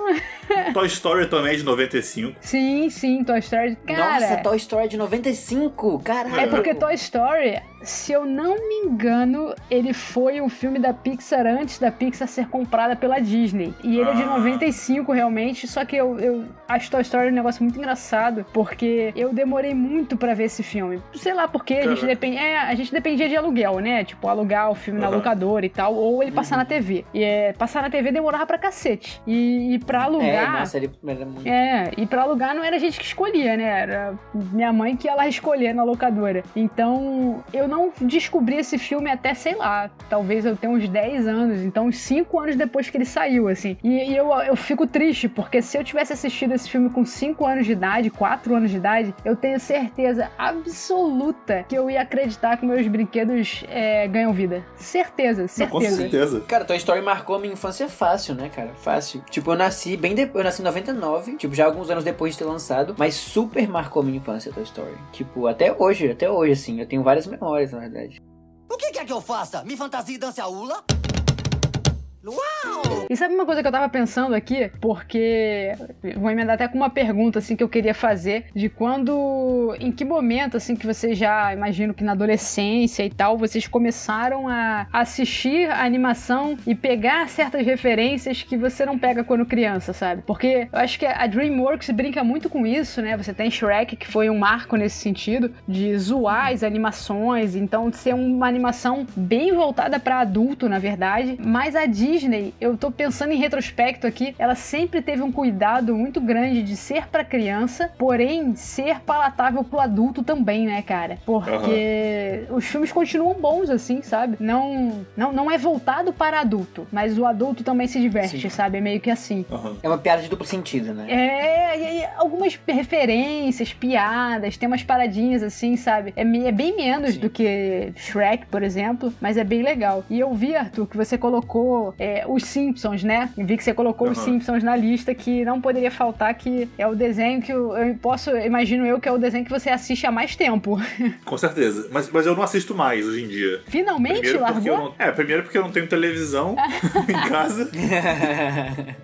Toy Story também é de 95. Sim, sim, Toy Story. Cara, Nossa, Toy Story de 95, caralho. É porque Toy Story, se eu não me engano, ele foi um filme da Pixar antes da Pixar ser comprada pela Disney. E ele é de Ah. 95 realmente, só que eu, eu acho Toy Story um negócio muito engraçado, porque eu demorei muito pra ver esse filme. Sei lá porque a gente, depend... é, a gente dependia de aluguel, né? Tipo, alugar o filme na Aham. locadora e tal, ou ele passar na TV. E é, passar na TV demorava pra cacete. E, e pra alugar. É, nossa, ele era muito. É, e pra alugar não era a gente que escolhia, né? Era minha mãe que ia lá escolher na locadora. Então, eu não descobri esse filme até, sei lá, talvez eu tenha uns 10 anos, então uns 5 anos depois que ele saiu, assim. E, e eu, eu fico triste, porque se eu tivesse assistido esse filme com 5 anos de idade, 4 anos de idade, eu tenho certeza absoluta que eu ia acreditar que meus brinquedos é, ganham vida. Certeza, Não, com certeza. certeza. Cara, Toy Story marcou a minha infância fácil, né, cara? Fácil. Tipo, eu nasci bem depois. Eu nasci em 99, tipo, já alguns anos depois de ter lançado, mas super marcou minha infância Toy Story. Tipo, até hoje, até hoje, assim. Eu tenho várias memórias, na verdade. O que quer que eu faça? Me fantasia e dance a? E sabe uma coisa que eu tava pensando aqui? Porque vou emendar até com uma pergunta assim que eu queria fazer de quando, em que momento assim que vocês já imagino que na adolescência e tal, vocês começaram a assistir a animação e pegar certas referências que você não pega quando criança, sabe? Porque eu acho que a DreamWorks brinca muito com isso, né? Você tem Shrek que foi um marco nesse sentido de zoar as animações, então de ser uma animação bem voltada pra adulto, na verdade, mas a Disney, eu tô pensando em retrospecto aqui, ela sempre teve um cuidado muito grande de ser pra criança, porém ser palatável pro adulto também, né, cara? Porque os filmes continuam bons assim, sabe? Não, não, não é voltado para adulto, mas o adulto também se diverte, Sim. sabe? É meio que assim. Aham. É uma piada de duplo sentido, né? É, e aí algumas referências, piadas, tem umas paradinhas assim, sabe? É, é bem menos Sim. do que Shrek, por exemplo, mas é bem legal. E eu vi, Arthur, que você colocou é, os Simpsons, né? Vi que você colocou os Aham. Simpsons na lista, que não poderia faltar, que é o desenho que eu, eu posso, imagino eu, que é o desenho que você assiste há mais tempo. Com certeza. Mas, mas eu não assisto mais hoje em dia. Finalmente Primeiro largou? não, é, primeiro porque eu não tenho televisão em casa.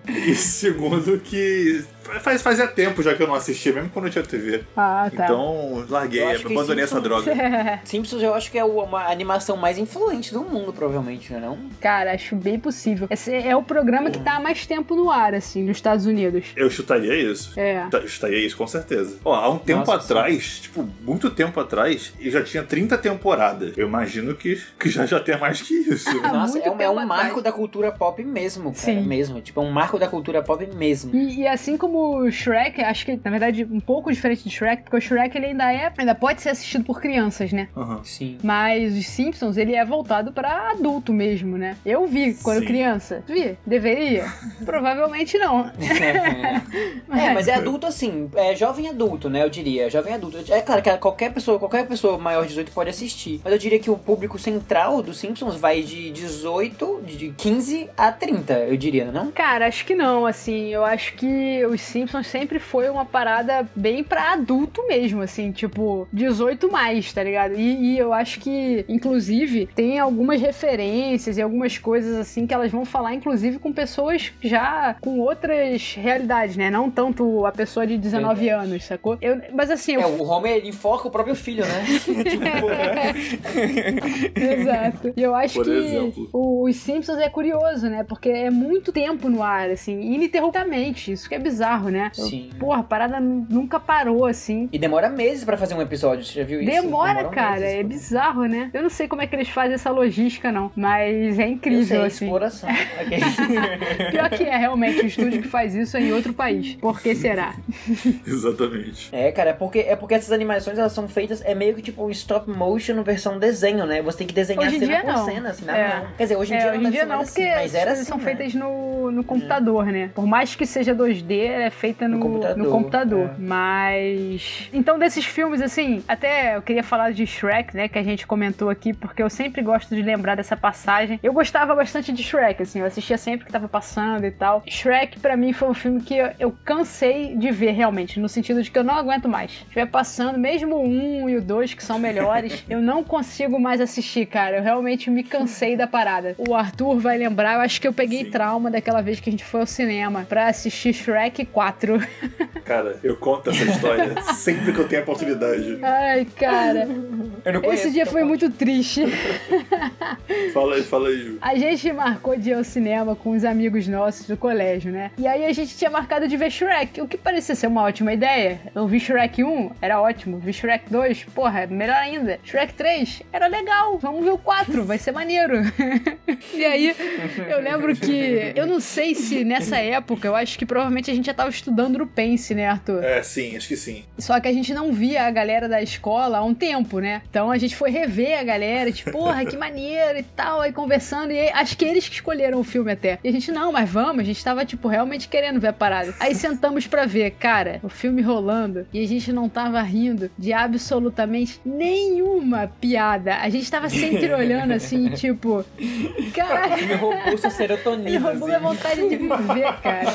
E segundo que faz, fazia tempo já que eu não assistia, mesmo quando eu tinha TV. Ah, tá. Então, larguei, Eu que abandonei essa Simpsons- droga. Simpsons eu acho que é uma animação mais influente do mundo, provavelmente? Não? Cara, acho bem possível. Esse é o programa que tá há mais tempo no ar, assim, nos Estados Unidos. Eu chutaria isso. É. Eu chutaria isso, com certeza. Ó, há um tempo Nossa, atrás, tipo, muito tempo atrás, e já tinha 30 temporadas. Eu imagino que, que já já tenha mais que isso. Nossa, é um, é um marco da cultura pop mesmo, cara. Sim. Mesmo. Tipo, é um marco da cultura pop mesmo. E, e assim como o Shrek, acho que na verdade um pouco diferente de Shrek, porque o Shrek ele ainda é, ainda pode ser assistido por crianças, né? Aham. Sim. Mas os Simpsons, ele é voltado pra adulto mesmo, né? Eu vi quando Sim. criança. Vi? Deveria? Provavelmente não. É, mas é adulto assim, é jovem adulto, né? Eu diria, jovem adulto. É claro que qualquer pessoa, qualquer pessoa maior de 18 pode assistir. Mas eu diria que o público central dos Simpsons vai de 18, de 15 a 30, eu diria, não? Cara, acho que não, assim, eu acho que os Simpsons sempre foi uma parada bem pra adulto mesmo, assim, tipo, 18 mais, tá ligado? E, e eu acho que, inclusive, tem algumas referências e algumas coisas, assim, que elas vão falar, inclusive, com pessoas já com outras realidades, né? Não tanto a pessoa de 19 Verdade. anos, sacou? Eu, mas assim, É, eu o Homer ele enfoca o próprio filho, né? Exato. E eu acho Por que exemplo. os Simpsons é curioso, né? Porque é muito tempo no ar, assim, ininterruptamente. Isso que é bizarro, né? Eu- Sim. Porra, a parada nu- nunca parou, assim. E demora meses pra fazer um episódio, você já viu isso? Demora, Demoram cara. meses É bizarro, né? Eu não sei como é que eles fazem essa logística, não. Mas é Eu incrível, sei, assim. exploração. Pior que é, realmente. O estúdio que faz isso é em outro país. Por que será? Exatamente. É, cara, é porque, é porque essas animações elas são feitas, é meio que tipo um stop motion versão desenho, né? Você tem que desenhar Hoje cena dia, por não. cena, assim, na É. mão. Quer dizer, hoje em É, dia hoje não deve dia não, mais porque assim, mas era elas assim, são né? feitas no, no computador, né? Por mais que seja 2D, ela é feita no, No no computador, computador. é. Mas. Então, desses filmes, assim, até eu queria falar de Shrek, né? Que a gente comentou aqui, porque eu sempre gosto de lembrar dessa passagem. Eu gostava bastante de Shrek, assim, eu assistia sempre que tava passando e tal. Shrek, pra mim, foi um filme que eu, eu cansei de ver realmente, no sentido de que eu não aguento mais. Se estiver passando, mesmo o 1 e o 2, que são melhores, eu não consigo mais assistir, cara. Eu realmente me cansei da parada. O Arthur vai lembrar, eu acho que eu peguei Sim. trauma daquela vez que a gente foi ao cinema pra assistir Shrek 4. Cara, eu conto essa história sempre que eu tenho a oportunidade. Ai, cara. Eu não conheço, Esse dia foi muito triste. Fala aí, fala aí, Ju. A gente marcou de ir ao cinema com os amigos nossos do colégio, né? E aí a gente tinha marcado de ver Shrek, o que parecia ser uma ótima ideia. Eu vi Shrek 1, era ótimo. Vi Shrek 2, porra, melhor ainda. Shrek 3, era legal. Vamos ver o 4, vai ser maneiro. e aí, eu lembro que. Eu não sei se nessa época, eu acho que provavelmente a gente já tava estudando no Pense, né, Arthur? É, sim, acho que sim. Só que a gente não via a galera da escola há um tempo, né? Então a gente foi rever a galera, tipo, porra, que maneiro e tal, aí conversando. E aí, acho que eles que escolheram o filme até. E a gente, não, mas vamos, a gente tava, tipo, realmente querendo ver a parada. Aí sentamos pra ver, cara, o filme rolando e a gente não tava rindo de absolutamente nenhuma piada. A gente tava sempre olhando assim, tipo, cara. Me roubou sua serotonina. Ele roubou minha assim. vontade de viver, cara.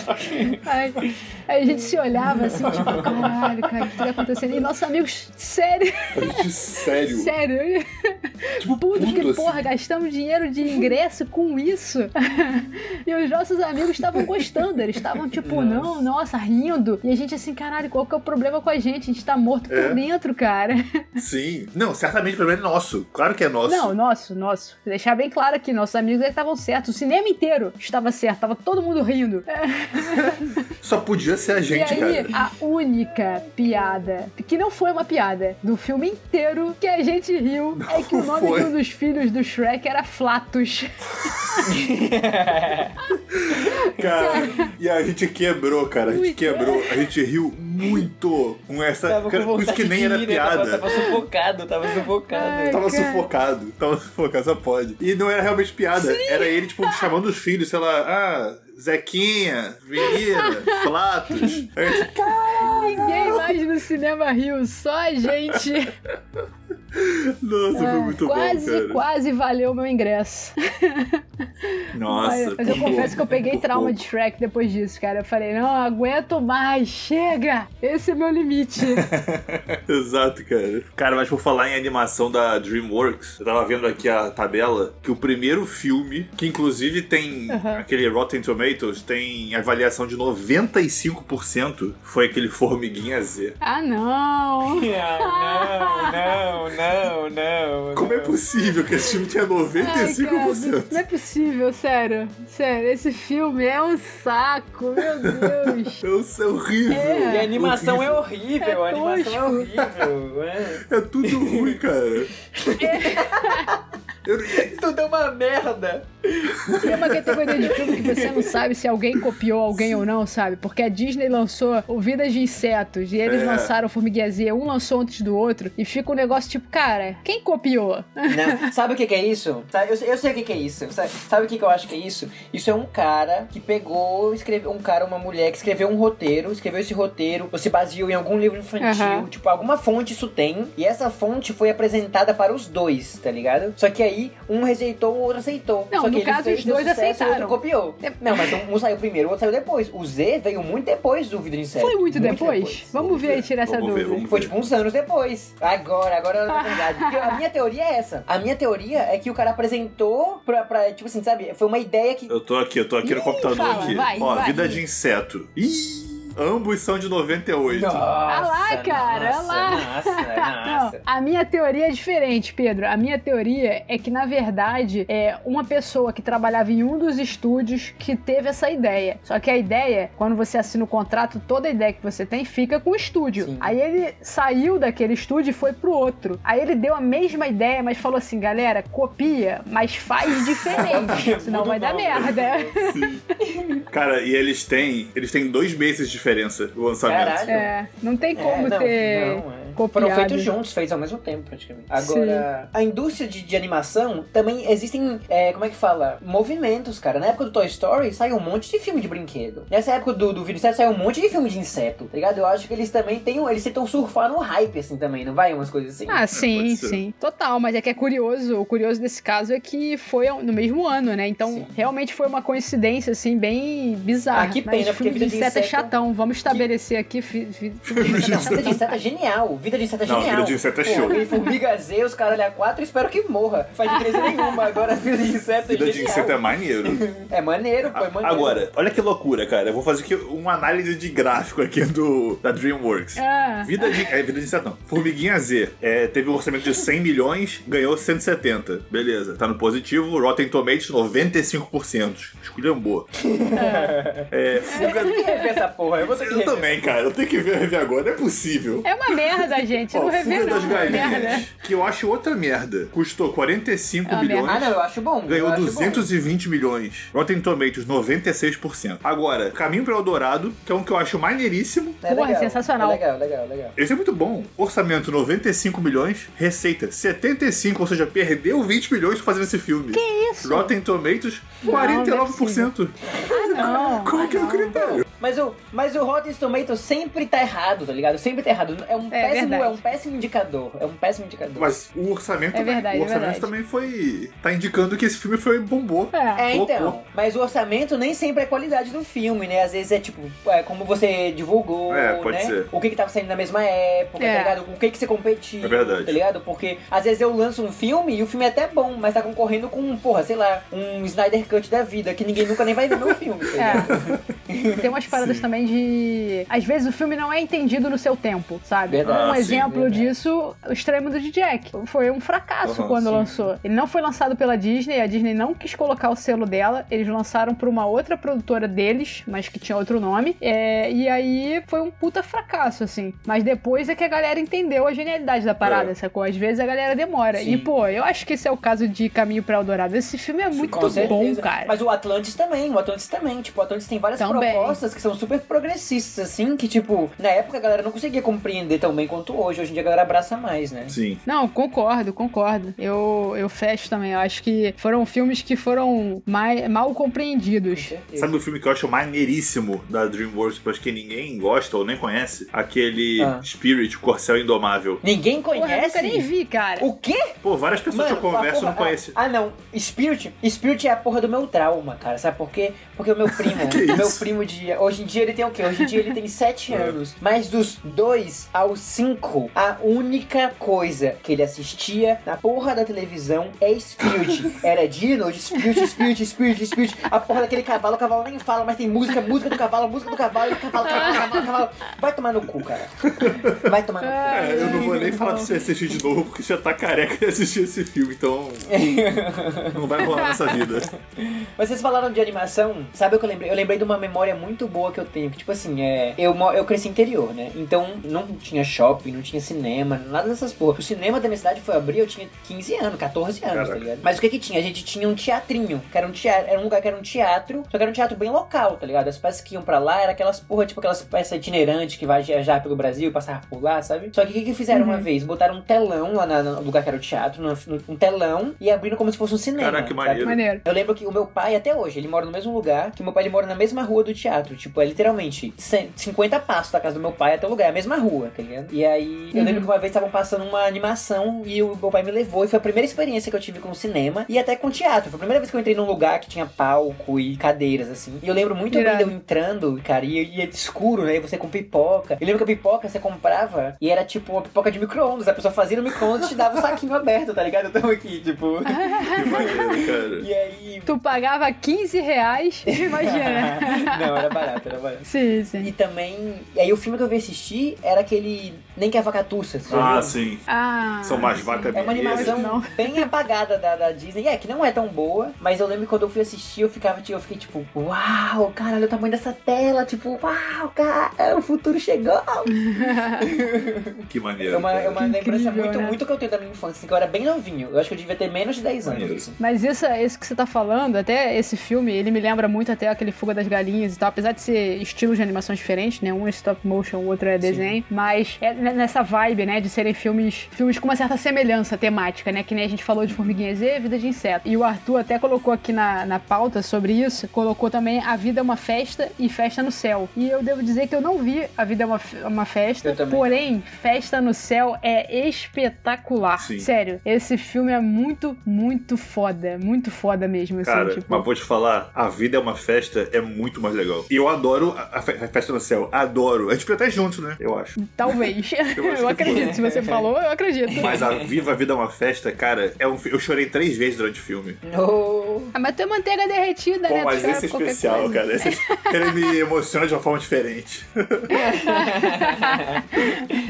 Aí, aí a gente se olhava assim, tipo, caralho, cara, o que tá acontecendo? E nossos amigos, sério, gente, sério. sério. Tipo, Puto, puto, porque, assim. porra, gastamos dinheiro de ingresso com isso. E os nossos amigos estavam gostando, eles estavam tipo, não, nossa, rindo. E a gente assim, caralho, qual que é o problema com a gente? A gente tá morto É. por dentro, cara. Sim. Não, certamente o problema é nosso. Claro que é nosso. Não, nosso, nosso. Vou deixar bem claro aqui, nossos amigos estavam certos. O cinema inteiro estava certo, tava todo mundo rindo. Só podia ser a gente, e aí, cara. a única piada, que não foi uma piada, do filme inteiro que a gente riu, é que o Não nome foi. de um dos filhos do Shrek era Flatus. Cara, e a gente quebrou, cara. A gente quebrou. A gente riu muito com essa. Tava com cara, por isso que nem era rir, né? Tava, piada. tava sufocado, tava sufocado. Ai, Tava cara. sufocado, tava sufocado, só pode. E não era realmente piada, era ele, tipo, chamando os filhos, sei lá, ah, Zequinha, Menina, Flatos. Ninguém mais no cinema riu, só a gente. Nossa, foi muito quase, bom, cara. quase valeu meu ingresso. Nossa, Mas eu confesso pouco, que eu peguei trauma pouco. de Shrek depois disso, cara. Eu falei, não aguento mais, chega! Esse é meu limite. Exato, cara. Cara, mas por falar em animação da DreamWorks, eu tava vendo aqui a tabela que o primeiro filme, que inclusive tem Aham. aquele Rotten Tomatoes, tem avaliação de 95%, foi aquele Formiguinha Z. ah, não! Não, não, não, não. Como é possível que esse filme tenha Ai, cara, 95%? não é possível, sério. Sério, esse filme é um saco, meu Deus. Isso é horrível. É. E a animação horrível. é horrível, a É animação é horrível. é. É tudo ruim, cara. Eu- Tudo é uma merda. Tem uma categoria de filme que você não sabe se alguém copiou alguém ou não, sabe? Porque a Disney lançou o Vidas de Insetos e eles É. lançaram Z, um lançou antes do outro, e fica um negócio tipo, cara, quem copiou? Não, sabe o que, que é isso? Eu, sei- eu sei o que, que é isso. Sabe, sabe o que, que eu acho que é isso? Isso é um cara que pegou, escreveu, um cara, uma mulher que escreveu um roteiro, escreveu esse roteiro, ou se baseou em algum livro infantil, Aham. tipo, alguma fonte isso tem, e essa fonte foi apresentada para os dois, tá ligado? Só que aí um rejeitou, o outro aceitou. Não, Só que no caso, fez, os deu dois sucesso, aceitaram. O outro copiou. Não, mas um, um saiu primeiro, o outro saiu depois. O Z veio muito depois do Vida de Inseto. Foi muito, depois? Vamos ver e tirar essa Vamos ver, dúvida. vamos Foi tipo uns anos depois. Agora, agora é verdade. Porque a minha teoria é essa. A minha teoria é que o cara apresentou pra, pra tipo assim, sabe? Foi uma ideia que. Eu tô aqui, eu tô aqui no Ih, computador fala, aqui. vai, Ó, vai. vida de inseto. Ih, ambos são de 98. Nossa, Ah lá, cara, nossa, lá. Nossa, Não, nossa. a minha teoria é diferente, Pedro. A minha teoria é que, na verdade, é uma pessoa que trabalhava em um dos estúdios que teve essa ideia. Só que a ideia, quando você assina o contrato, toda a ideia que você tem fica com o estúdio. Sim. Aí ele saiu daquele estúdio e foi pro outro. Aí ele deu a mesma ideia, mas falou assim: galera, copia, mas faz diferente. senão vai dar merda. Cara, e eles têm. Eles têm dois meses de diferença o lançamento. Caralho. É, não tem como É, não, ter. não, é. Copiado. Foram feitos juntos, feitos ao mesmo tempo, praticamente. Agora, a indústria de, de animação também existem, é, como é que fala? Movimentos, cara. Na época do Toy Story saiu um monte de filme de brinquedo. Nessa época do, do Vídeo Inseto saiu um monte de filme de inseto, tá ligado? Eu acho que eles também têm, eles tentam surfar no hype, assim, também, não vai? Umas coisas assim. Ah, sim, pode ser. sim. Total, mas é que é curioso. O curioso desse caso é que foi no mesmo ano, né? Então, Sim. realmente foi uma coincidência, assim, bem bizarra. Ah, que mas pena, porque filme de inseto é Inseto- chatão. Vamos estabelecer aqui. Fi, fi, Não, Vida de Inseto é genial. Vida de Inseto é Não, genial. Vida de Inseto é Pô, show. aquele Formiga Z, os caras ali a quatro, espero que morra. Faz diferença nenhuma. Agora, Vida de Inseto é Vida de genial. inseto é maneiro. É maneiro, pô, é maneiro. Agora, olha que loucura, cara. Eu vou fazer aqui uma análise de gráfico aqui do, da DreamWorks. Ah, Vida de, é, vida de inseto não. Formiguinha Z é, teve um orçamento de 100 milhões, ganhou 170. Beleza, tá no positivo. Rotten Tomatoes 95%. Esculhambou. É, Eu fuga. tenho que rever essa porra. Eu vou ter que Eu também, cara. Eu tenho que ver, rever agora. Não é possível. é uma merda, gente. Ó, não revê, Fuga não. das É Galinhas, merda. que eu acho outra merda. Custou 45 É milhões. Ah, não, eu acho bom. Ganhou acho 220 milhões. Rotten Tomatoes, 96%. Agora, Caminho para o Eldorado, que é um que eu acho maneiríssimo. bom. É Porra, legal, sensacional. É legal, legal, legal. Esse é muito bom. Orçamento 95 milhões, receita 75, ou seja, perdeu 20 milhões fazendo esse filme. Que isso? Rotten Tomatoes, Não, 49%. Não. Qual que é o critério? Mas o, mas o Rotten Tomatoes sempre tá errado, tá ligado? Sempre tá errado. É um, É péssimo, verdade. é um péssimo indicador. É um péssimo indicador. Mas o orçamento, É também- verdade, o é orçamento verdade. também foi. tá indicando que esse filme foi bombou. É. É, então. Mas o orçamento nem sempre é qualidade do filme, né? Às vezes é tipo, é, como você divulgou, É, pode né? ser. O que que tava saindo na mesma época, É. tá ligado? O que que você competiu, É verdade. tá ligado? Porque às vezes eu lanço um filme e o filme é até bom, mas tá concorrendo com, porra, sei lá, um Snyder Cut da vida, que ninguém nunca nem vai ver meu filme, tá ligado? É. Tem umas paradas Sim. também de. Às vezes o filme não é entendido no seu tempo, sabe? Verdade. Um sim, exemplo verdade. disso, o extremo do Jack. Foi um fracasso Aham, quando sim. lançou. Ele não foi lançado pela Disney, a Disney não quis colocar o selo dela. Eles lançaram por uma outra produtora deles, mas que tinha outro nome. É, e aí foi um puta fracasso, assim. Mas depois é que a galera entendeu a genialidade da parada, É. sacou? Às vezes a galera demora. Sim. E, pô, eu acho que esse é o caso de Caminho pra Eldorado. Esse filme é muito Com bom, cara. Mas o Atlantis também, o Atlantis também. Tipo, o Atlantis tem várias Também. propostas que são super progressistas, assim, que, tipo, na época a galera não conseguia compreender tão bem quanto hoje. Hoje em dia a galera abraça mais, né? Sim. Não, concordo, concordo. Eu, eu fecho também. Eu acho que foram filmes que foram mai- mal Com compreendidos. Sabe o filme que eu acho maneiríssimo da DreamWorks, mas que ninguém gosta ou nem conhece? Aquele Ah. Spirit, o Corcel Indomável. Ninguém Porra, eu conhece? nunca nem vi, cara. O quê? Pô, várias pessoas que eu converso porra- não conhecem. Ah, ah, não. Spirit, Spirit é a porra do meu trauma, cara. Sabe por quê? Porque o meu primo, Que o meu primo de. Hoje em dia ele tem o quê? Hoje em dia ele tem 7 É. anos. Mas dos 2 aos 5, a única coisa que ele assistia na porra da televisão é Spirit. Era Dino, Spirit, Spirit, Spirit, Spirit. A porra daquele cavalo, o cavalo nem fala, mas tem música, música do cavalo, música do cavalo, cavalo, cavalo, cavalo, cavalo. Vai tomar no cu, cara. Vai tomar no cu. É, eu não vou nem falar pra você assistir de novo, porque já tá careca de assistir esse filme, então não vai rolar nessa vida. Mas vocês falaram de animação, sabe o que eu lembrei? Eu lembrei de uma, mem- memória muito boa que eu tenho. Que, tipo assim, é. Eu, eu cresci interior, né? Então não tinha shopping, não tinha cinema, nada dessas porra. O cinema da minha cidade foi abrir, eu tinha 15 anos, 14 anos, Caraca. tá ligado? Mas o que que tinha? A gente tinha um teatrinho, que era um teatro, era um lugar que era um teatro, só que era um teatro bem local, tá ligado? As peças que iam pra lá era aquelas porra, tipo aquelas peças itinerantes que vai viajar pelo Brasil e passar por lá, sabe? Só que o que que fizeram uma vez? Botaram um telão lá na- no lugar que era o teatro, no- no- um telão, e abriram como se fosse um cinema. Caraca, que maneiro. Maneiro. Eu lembro que o meu pai, até hoje, ele mora no mesmo lugar, que o meu pai ele mora na mesma rua do teatro. Tipo, é literalmente 100 50 passos da casa do meu pai até o lugar, é a mesma rua, tá ligado? E aí, eu Uhum. lembro que uma vez estavam passando uma animação e o meu pai me levou, e foi a primeira experiência que eu tive com o cinema e até com teatro. Foi a primeira vez que eu entrei num lugar que tinha palco e cadeiras, assim. E eu lembro muito bem Irado. de eu entrando, cara, e, e é escuro, né? E você com pipoca. Eu lembro que a pipoca você comprava e era tipo uma pipoca de micro-ondas. A pessoa fazia no micro-ondas e te dava um saquinho aberto, tá ligado? Eu tava aqui, tipo. Que maneiro, cara. E aí. Tu pagava 15 reais, imagina. Não, era barato, era barato. sim, sim. E também. E aí o filme que eu vi assistir era aquele. Nem que a vacatuça. já Ah, viu? sim. Ah, São mais vacas É uma animação Não. bem apagada da, da Disney. É, que não é tão boa, mas eu lembro que quando eu fui assistir, eu ficava, eu fiquei tipo, uau, cara, olha o tamanho dessa tela, tipo, uau, cara, o futuro chegou. Que maneiro. É uma, é uma lembrança incrível, muito, né? muito que eu tenho da minha infância, assim, que eu era bem novinho. Eu acho que eu devia ter menos de 10 anos. Maneiro. Assim. Mas isso, isso que você tá falando, até esse filme, ele me lembra muito até aquele Fuga das Galinhas e tal, apesar de ser estilos de animações diferentes, né? Um é stop motion, o outro é desenho, mas é nessa vibe, né, de serem filmes, filmes com uma certa semelhança temática, né? Que nem a gente falou de Formiguinha Z, Vida de Inseto. E o Arthur até colocou aqui na, na pauta sobre isso, colocou também A Vida é uma Festa e Festa no Céu. E eu devo dizer que eu não vi A Vida é uma, uma Festa, porém, Festa no Céu é espetacular. Sim. Sério, esse filme é muito, muito foda. Muito foda mesmo, assim, Cara, tipo. mas vou te falar, a vida é uma festa, é muito mais legal. E eu adoro a, a fe- a festa no céu, adoro. A gente podia até juntos, né? Eu acho. Talvez. Eu Eu, que acredito. Se você falou, eu acredito. Mas a Viva a Vida é uma Festa, cara, é um, eu chorei três vezes durante o filme. No... Ah, mas tu é manteiga derretida, Pô, né? Mas esse é especial, coisa. cara. Esse, ele me emociona de uma forma diferente.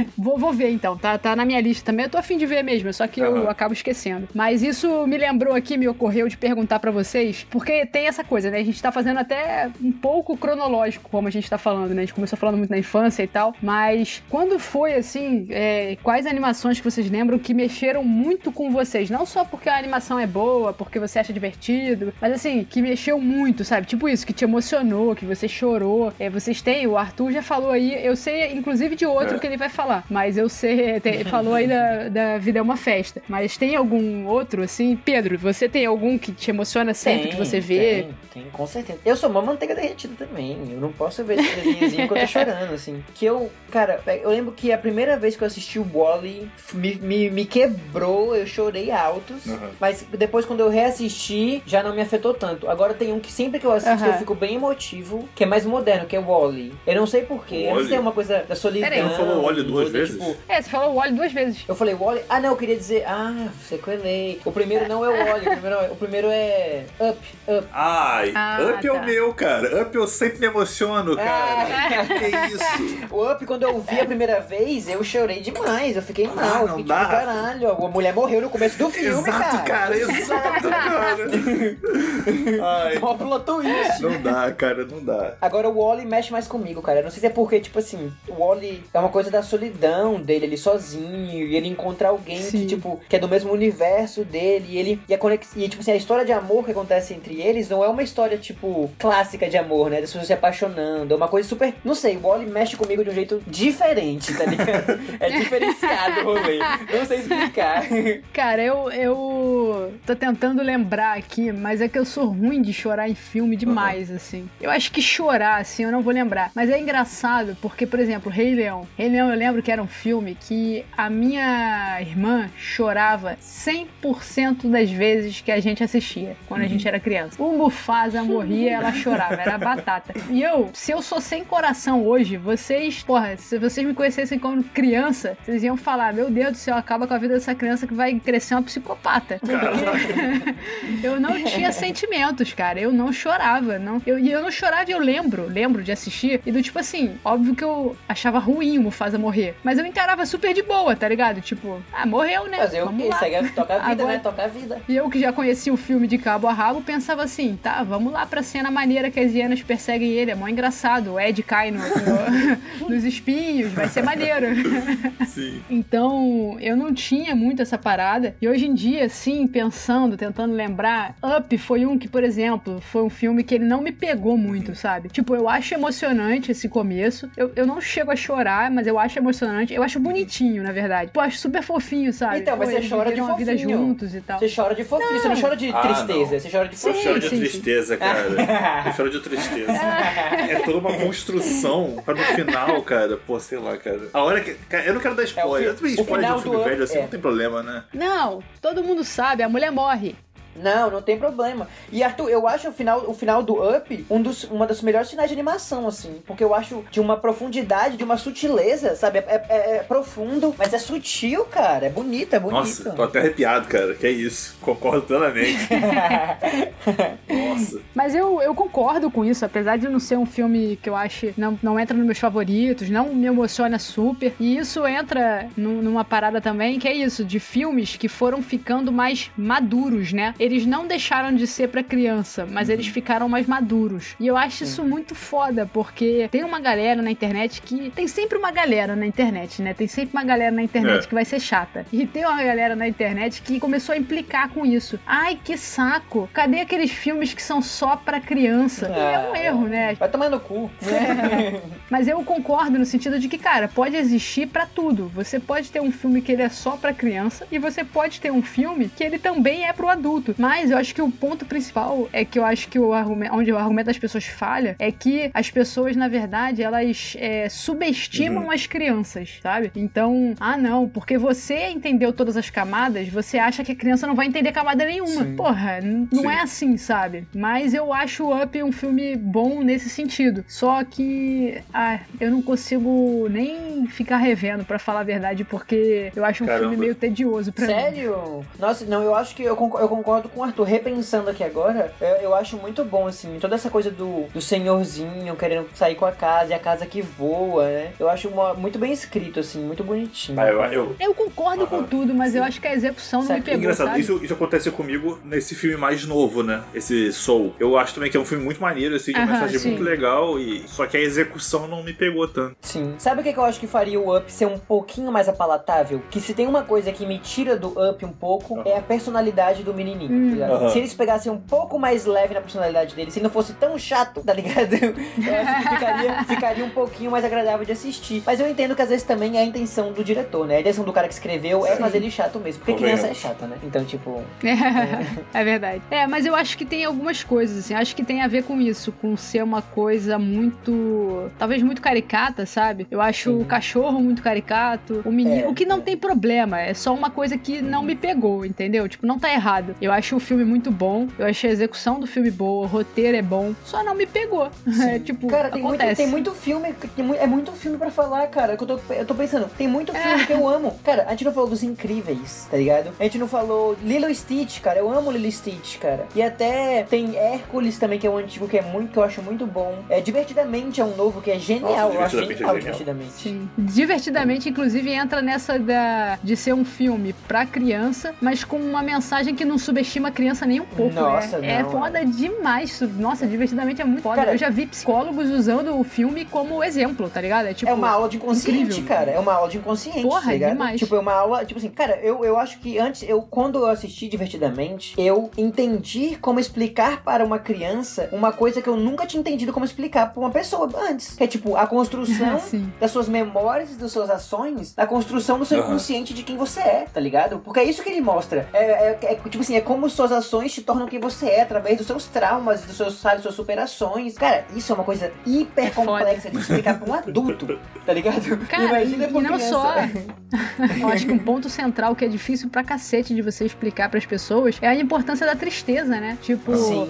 Vou, vou ver então, tá, tá na minha lista também. Eu tô afim de ver mesmo, só que eu Aham. acabo esquecendo. Mas isso me lembrou aqui, me ocorreu de perguntar pra vocês, porque tem essa coisa, né? A gente tá fazendo até um pouco cronológico, como a gente tá falando, né? A gente começou falando muito na infância e tal, mas quando foi assim, é, quais animações que vocês lembram que mexeram muito com vocês? Não só porque a animação é boa, porque você acha divertido, mas assim, que mexeu muito, sabe? Tipo isso, que te emocionou, que você chorou. É, vocês têm, o Arthur já falou aí, eu sei inclusive de outro É. que ele vai falar, mas eu sei, te- falou aí da, da Vida é uma Festa. Mas tem algum outro, assim? Pedro, você tem algum que te emociona sempre que você vê? Tem, tem, com certeza. Eu sou uma manteiga derretida também. Eu não posso ver esse desenhozinho que eu tô chorando, assim. Que eu, cara, eu lembro que a primeira vez que eu assisti o Wally me, me, me quebrou, eu chorei altos. Uhum. Mas depois, quando eu reassisti, já não me afetou tanto. Agora tem um que sempre que eu assisto Aham. eu fico bem emotivo, que é mais moderno, que é o Wally. Eu não sei porquê. Eu não sei se é uma coisa da solidão. Peraí. Não falou Wally duas de, vezes? tipo, É, você falou o Wally duas vezes. eu falei Wally. Ah, não, eu queria dizer. Ah, sequelei. O primeiro não é o Wally, o primeiro, o primeiro é Up, Up. Ai, Ah, Up é tá. o meu, cara. Up eu sempre me emociono, cara. Ah. Que isso? O Up, quando eu vi a primeira vez, eu chorei demais. Eu fiquei mal. Ah, eu não fiquei dá. tipo, caralho. A mulher morreu no começo do filme, exato, cara. exato, cara. Ai, Mó plot twist. não dá, cara, não dá. Agora o Wally mexe mais comigo, cara. Eu não sei se é porque, tipo assim, o Wally é uma coisa da solidão dele, ele sozinho, e ele encontra alguém Sim. que, tipo, que é do mesmo universo dele, e ele. E, a conex... e tipo assim, a história de amor que acontece entre eles não é uma história, tipo, clássica de amor, né? Das pessoas se apaixonando. É uma coisa super. Não sei, o Wally mexe comigo de um jeito diferente, tá ligado? é diferenciado o rolê. Não sei explicar. Cara, eu, eu tô tentando lembrar aqui, mas é que eu sou ruim de chorar em filme demais, assim. Eu acho que chorar, assim, eu não vou lembrar. Mas é engraçado, porque, por exemplo, Rei Leão. Rei Leão eu lembro que era um filme que a minha irmã chorava 100% das vezes que a gente assistia, quando a gente era criança. O Mufasa morria, ela chorava, era batata. E eu, se eu sou sem coração hoje, vocês, porra, se vocês me conhecessem como criança, vocês iam falar: Meu Deus do céu, acaba com a vida dessa criança que vai crescer uma psicopata. Eu não tinha sentimentos, cara. Eu não chorava. Não, eu, e eu não chorava e eu lembro, lembro de assistir. E do tipo assim, óbvio que eu achava ruim o Mufasa morrer. Mas eu encarava super de boa, tá ligado? Tipo, ah, morreu, né? Fazer o quê? Segue, toca a vida, Agora- né? Toca a vida. E eu que já conheci o filme de cabo a rabo, pensava assim, tá, vamos lá pra cena maneira que as hienas perseguem ele, é mó engraçado, o Ed cai no, no- nos espinhos, vai ser maneiro. Sim. Então, eu não tinha muito essa parada. E hoje em dia, sim, pensando, tentando lembrar, Up foi um que, por exemplo, foi um filme que ele não me pegou muito, sabe? Tipo, eu acho emocionante esse começo. Eu, eu não chego a chorar, mas eu acho emocionante. Eu acho bonitinho, na verdade. Pô, acho super fofinho, sabe? Então, mas Pô, você chora de uma vida fofinho. juntos e tal. Você chora de fofinho, você não chora de Ah, tristeza, não. você chora de Sim, Eu fofinho. choro de sim, sim. tristeza, cara. Eu choro de tristeza. É toda uma construção pra no final, cara. Pô, sei lá, cara. A hora que. Cara, eu não quero dar spoiler. É, o eu também fi- spoiler de final um filme do- velho assim, é. não tem problema, né? Não, todo mundo sabe, a mulher morre. Não, não tem problema. E Arthur, eu acho o final, o final do Up um dos, uma das melhores finais de animação, assim. Porque eu acho de uma profundidade, de uma sutileza, sabe? É, é- é profundo, mas é sutil, cara. É bonito, é bonito. Nossa, tô até arrepiado, cara. Que é isso. Concordo plenamente. Nossa. Mas eu, eu concordo com isso, apesar de não ser um filme que eu acho não, não entra nos meus favoritos, não me emociona super. E isso entra nu- numa parada também, que é isso, de filmes que foram ficando mais maduros, né? Eles não deixaram de ser pra criança, mas eles ficaram mais maduros. E eu acho isso muito foda, porque tem uma galera na internet que. Tem sempre uma galera na internet, né? Tem sempre uma galera na internet É. que vai ser chata. E tem uma galera na internet que começou a implicar com isso. Ai, que saco! Cadê aqueles filmes que são só pra criança? E é um erro, né? Vai tomar no cu. Mas eu concordo no sentido de que, cara, pode existir pra tudo. Você pode ter um filme que ele é só pra criança e você pode ter um filme que ele também é pro adulto. Mas eu acho que o ponto principal é que eu acho que o argumento, onde o argumento das pessoas falha é que as pessoas, na verdade, elas é, subestimam as crianças, sabe? Então, ah, não, porque você entendeu todas as camadas, você acha que a criança não vai entender camada nenhuma. Sim. Porra, não Sim. é assim, sabe? Mas eu acho o Up um filme bom nesse sentido. Só que, ah, eu não consigo nem ficar revendo, pra falar a verdade, porque eu acho um Caramba. filme meio tedioso pra mim. Sério? Nossa, não, eu acho que eu concordo, eu concordo com o Arthur. Repensando aqui agora, eu, eu acho muito bom, assim, toda essa coisa do, do senhorzinho querendo sair com a casa e a casa que voa, né? Eu acho uma- muito bem escrito, assim, muito bonitinho. Ah, eu, eu, Eu concordo com Aham. tudo, mas eu acho que a execução não me Certo. pegou, Engraçado, sabe? isso, isso acontece comigo nesse filme mais novo, né? Esse Soul. Eu acho também que é um filme muito maneiro, assim, de uma Aham, mensagem sim. muito legal, e só que a execução não me pegou tanto. Sim. Sabe o que, que eu acho que faria o Up ser um pouquinho mais apalatável? Que se tem uma coisa que me tira do Up um pouco, é a personalidade do menininho, Hum. tá. Se eles pegassem um pouco mais leve na personalidade dele, se ele não fosse tão chato, tá ligado? Eu acho que ficaria, ficaria um pouquinho mais agradável de assistir. Mas eu entendo que às vezes também é a intenção do diretor, né? A intenção do cara que escreveu é fazer ele chato mesmo. Porque Convenhamos. criança é chata, né? Então, tipo... É verdade. É, mas eu acho que tem algumas coisas, assim. Acho que tem a ver com isso, com ser uma coisa muito. talvez muito caricata, sabe? Eu acho Sim. o cachorro muito caricato, o menino. É, o que não é. tem problema, é só uma coisa que não me pegou, entendeu? Tipo, não tá errado. Eu acho o filme muito bom, eu achei a execução do filme boa, o roteiro é bom, só não me pegou. É, tipo, Cara, tem muito, acontece. tem muito filme, tem é muito filme pra falar, cara. Que eu, tô, eu tô pensando, tem muito filme que eu amo. Cara, a gente não falou dos incríveis, tá ligado? A gente não falou Lilo e Stitch, cara. Eu amo Lilo e Stitch, cara. E até tem Hércules também, que é um antigo que é muito, que eu acho muito bom. É Divertidamente é um novo que é genial. Nossa, eu acho Divertidamente é genial. Divertidamente. Sim. Divertidamente, inclusive, entra nessa da, de ser um filme pra criança, mas com uma mensagem que não subestima a criança nem um pouco. Nossa, é, é não. foda demais. Nossa, divertidamente é muito foda. Cara, Eu já vi psicólogos usando o filme como exemplo, tá ligado? É tipo. é uma aula de inconsciente, incrível. cara. É uma aula de inconsciente, Porra, tá ligado? demais. Tipo, é uma aula. Tipo assim, cara, eu, eu acho que antes, eu, quando eu assisti divertidamente, eu entendi como explicar para uma criança uma coisa que eu nunca tinha entendido como explicar para uma pessoa antes. Que é tipo, a construção das suas memórias e das suas ações na construção do seu inconsciente de quem você é, tá ligado? Porque é isso que ele mostra. É, é- é, tipo assim, é como suas ações te tornam quem você é através dos seus traumas, dos seus, sabe, suas superações. Cara, isso é uma coisa hiper É complexa de explicar pra um adulto, tá ligado? Cara, Imagina e, e não criança. só. Eu acho que um ponto central que é difícil pra cacete de você explicar pras pessoas é a importância da tristeza, né? Tipo. Sim.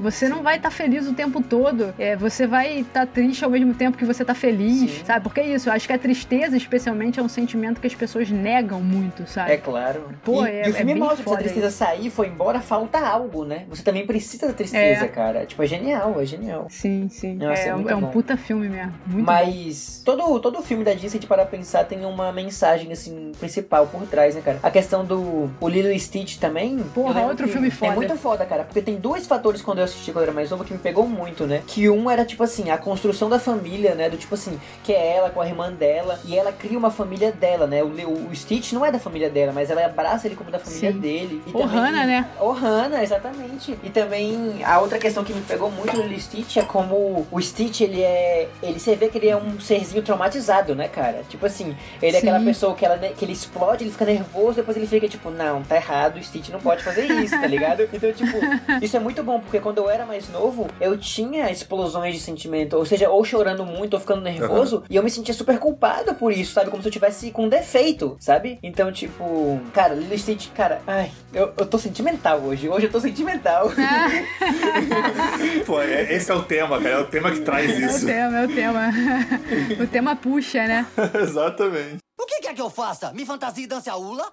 Você não vai estar feliz o tempo todo. É, você vai estar triste ao mesmo tempo que você tá feliz, Sim. sabe? Porque é isso, eu acho que a tristeza, especialmente, é um sentimento que as pessoas negam muito, sabe? É claro. Pô, e, é- e o filme é mostra que se a tristeza sair, foi embora, falta algo, né? Você também precisa da tristeza, É. cara. Tipo, é genial, é genial. Sim, sim. Nossa, é, é um- é bom. puta filme mesmo. Muito bom. Mas todo, todo filme da Disney, de parar pra pensar, tem uma mensagem, assim, principal por trás, né, cara? A questão do o Lilo Stitch também. Porra, outro filme foda. É muito foda, cara. Porque tem dois fatores quando eu assisti quando era mais novo que me pegou muito, né? Que um era, tipo assim, a construção da família, né? Do tipo assim, que é ela com a irmã dela. E ela cria uma família dela, né? O, o, Stitch não é da família dela, mas ela abraça ele como da família Sim. dele. E Ohana, né? Ohana, exatamente. E também a outra questão que me pegou muito no Stitch é como o Stitch, ele é. Ele você vê que ele é um serzinho traumatizado, né, cara? Tipo assim, ele é Sim. aquela pessoa que, ela, que ele explode, ele fica nervoso, depois ele fica tipo, não, tá errado, o Stitch não pode fazer isso, tá ligado? Então, tipo, isso é muito bom, porque quando eu era mais novo, eu tinha explosões de sentimento, ou seja, ou chorando muito, ou ficando nervoso, e eu me sentia super culpado por isso, sabe? Como se eu tivesse com defeito, sabe? Então, tipo, cara, Lilo Stitch, cara, ai, eu, eu tô sentimental hoje, hoje eu tô sentimental. Pô, é- esse é o tema, cara. É o tema que traz É o isso. tema, é o tema. o tema puxa, né? Exatamente. O que quer que eu faça? Me fantasia e dance a hula?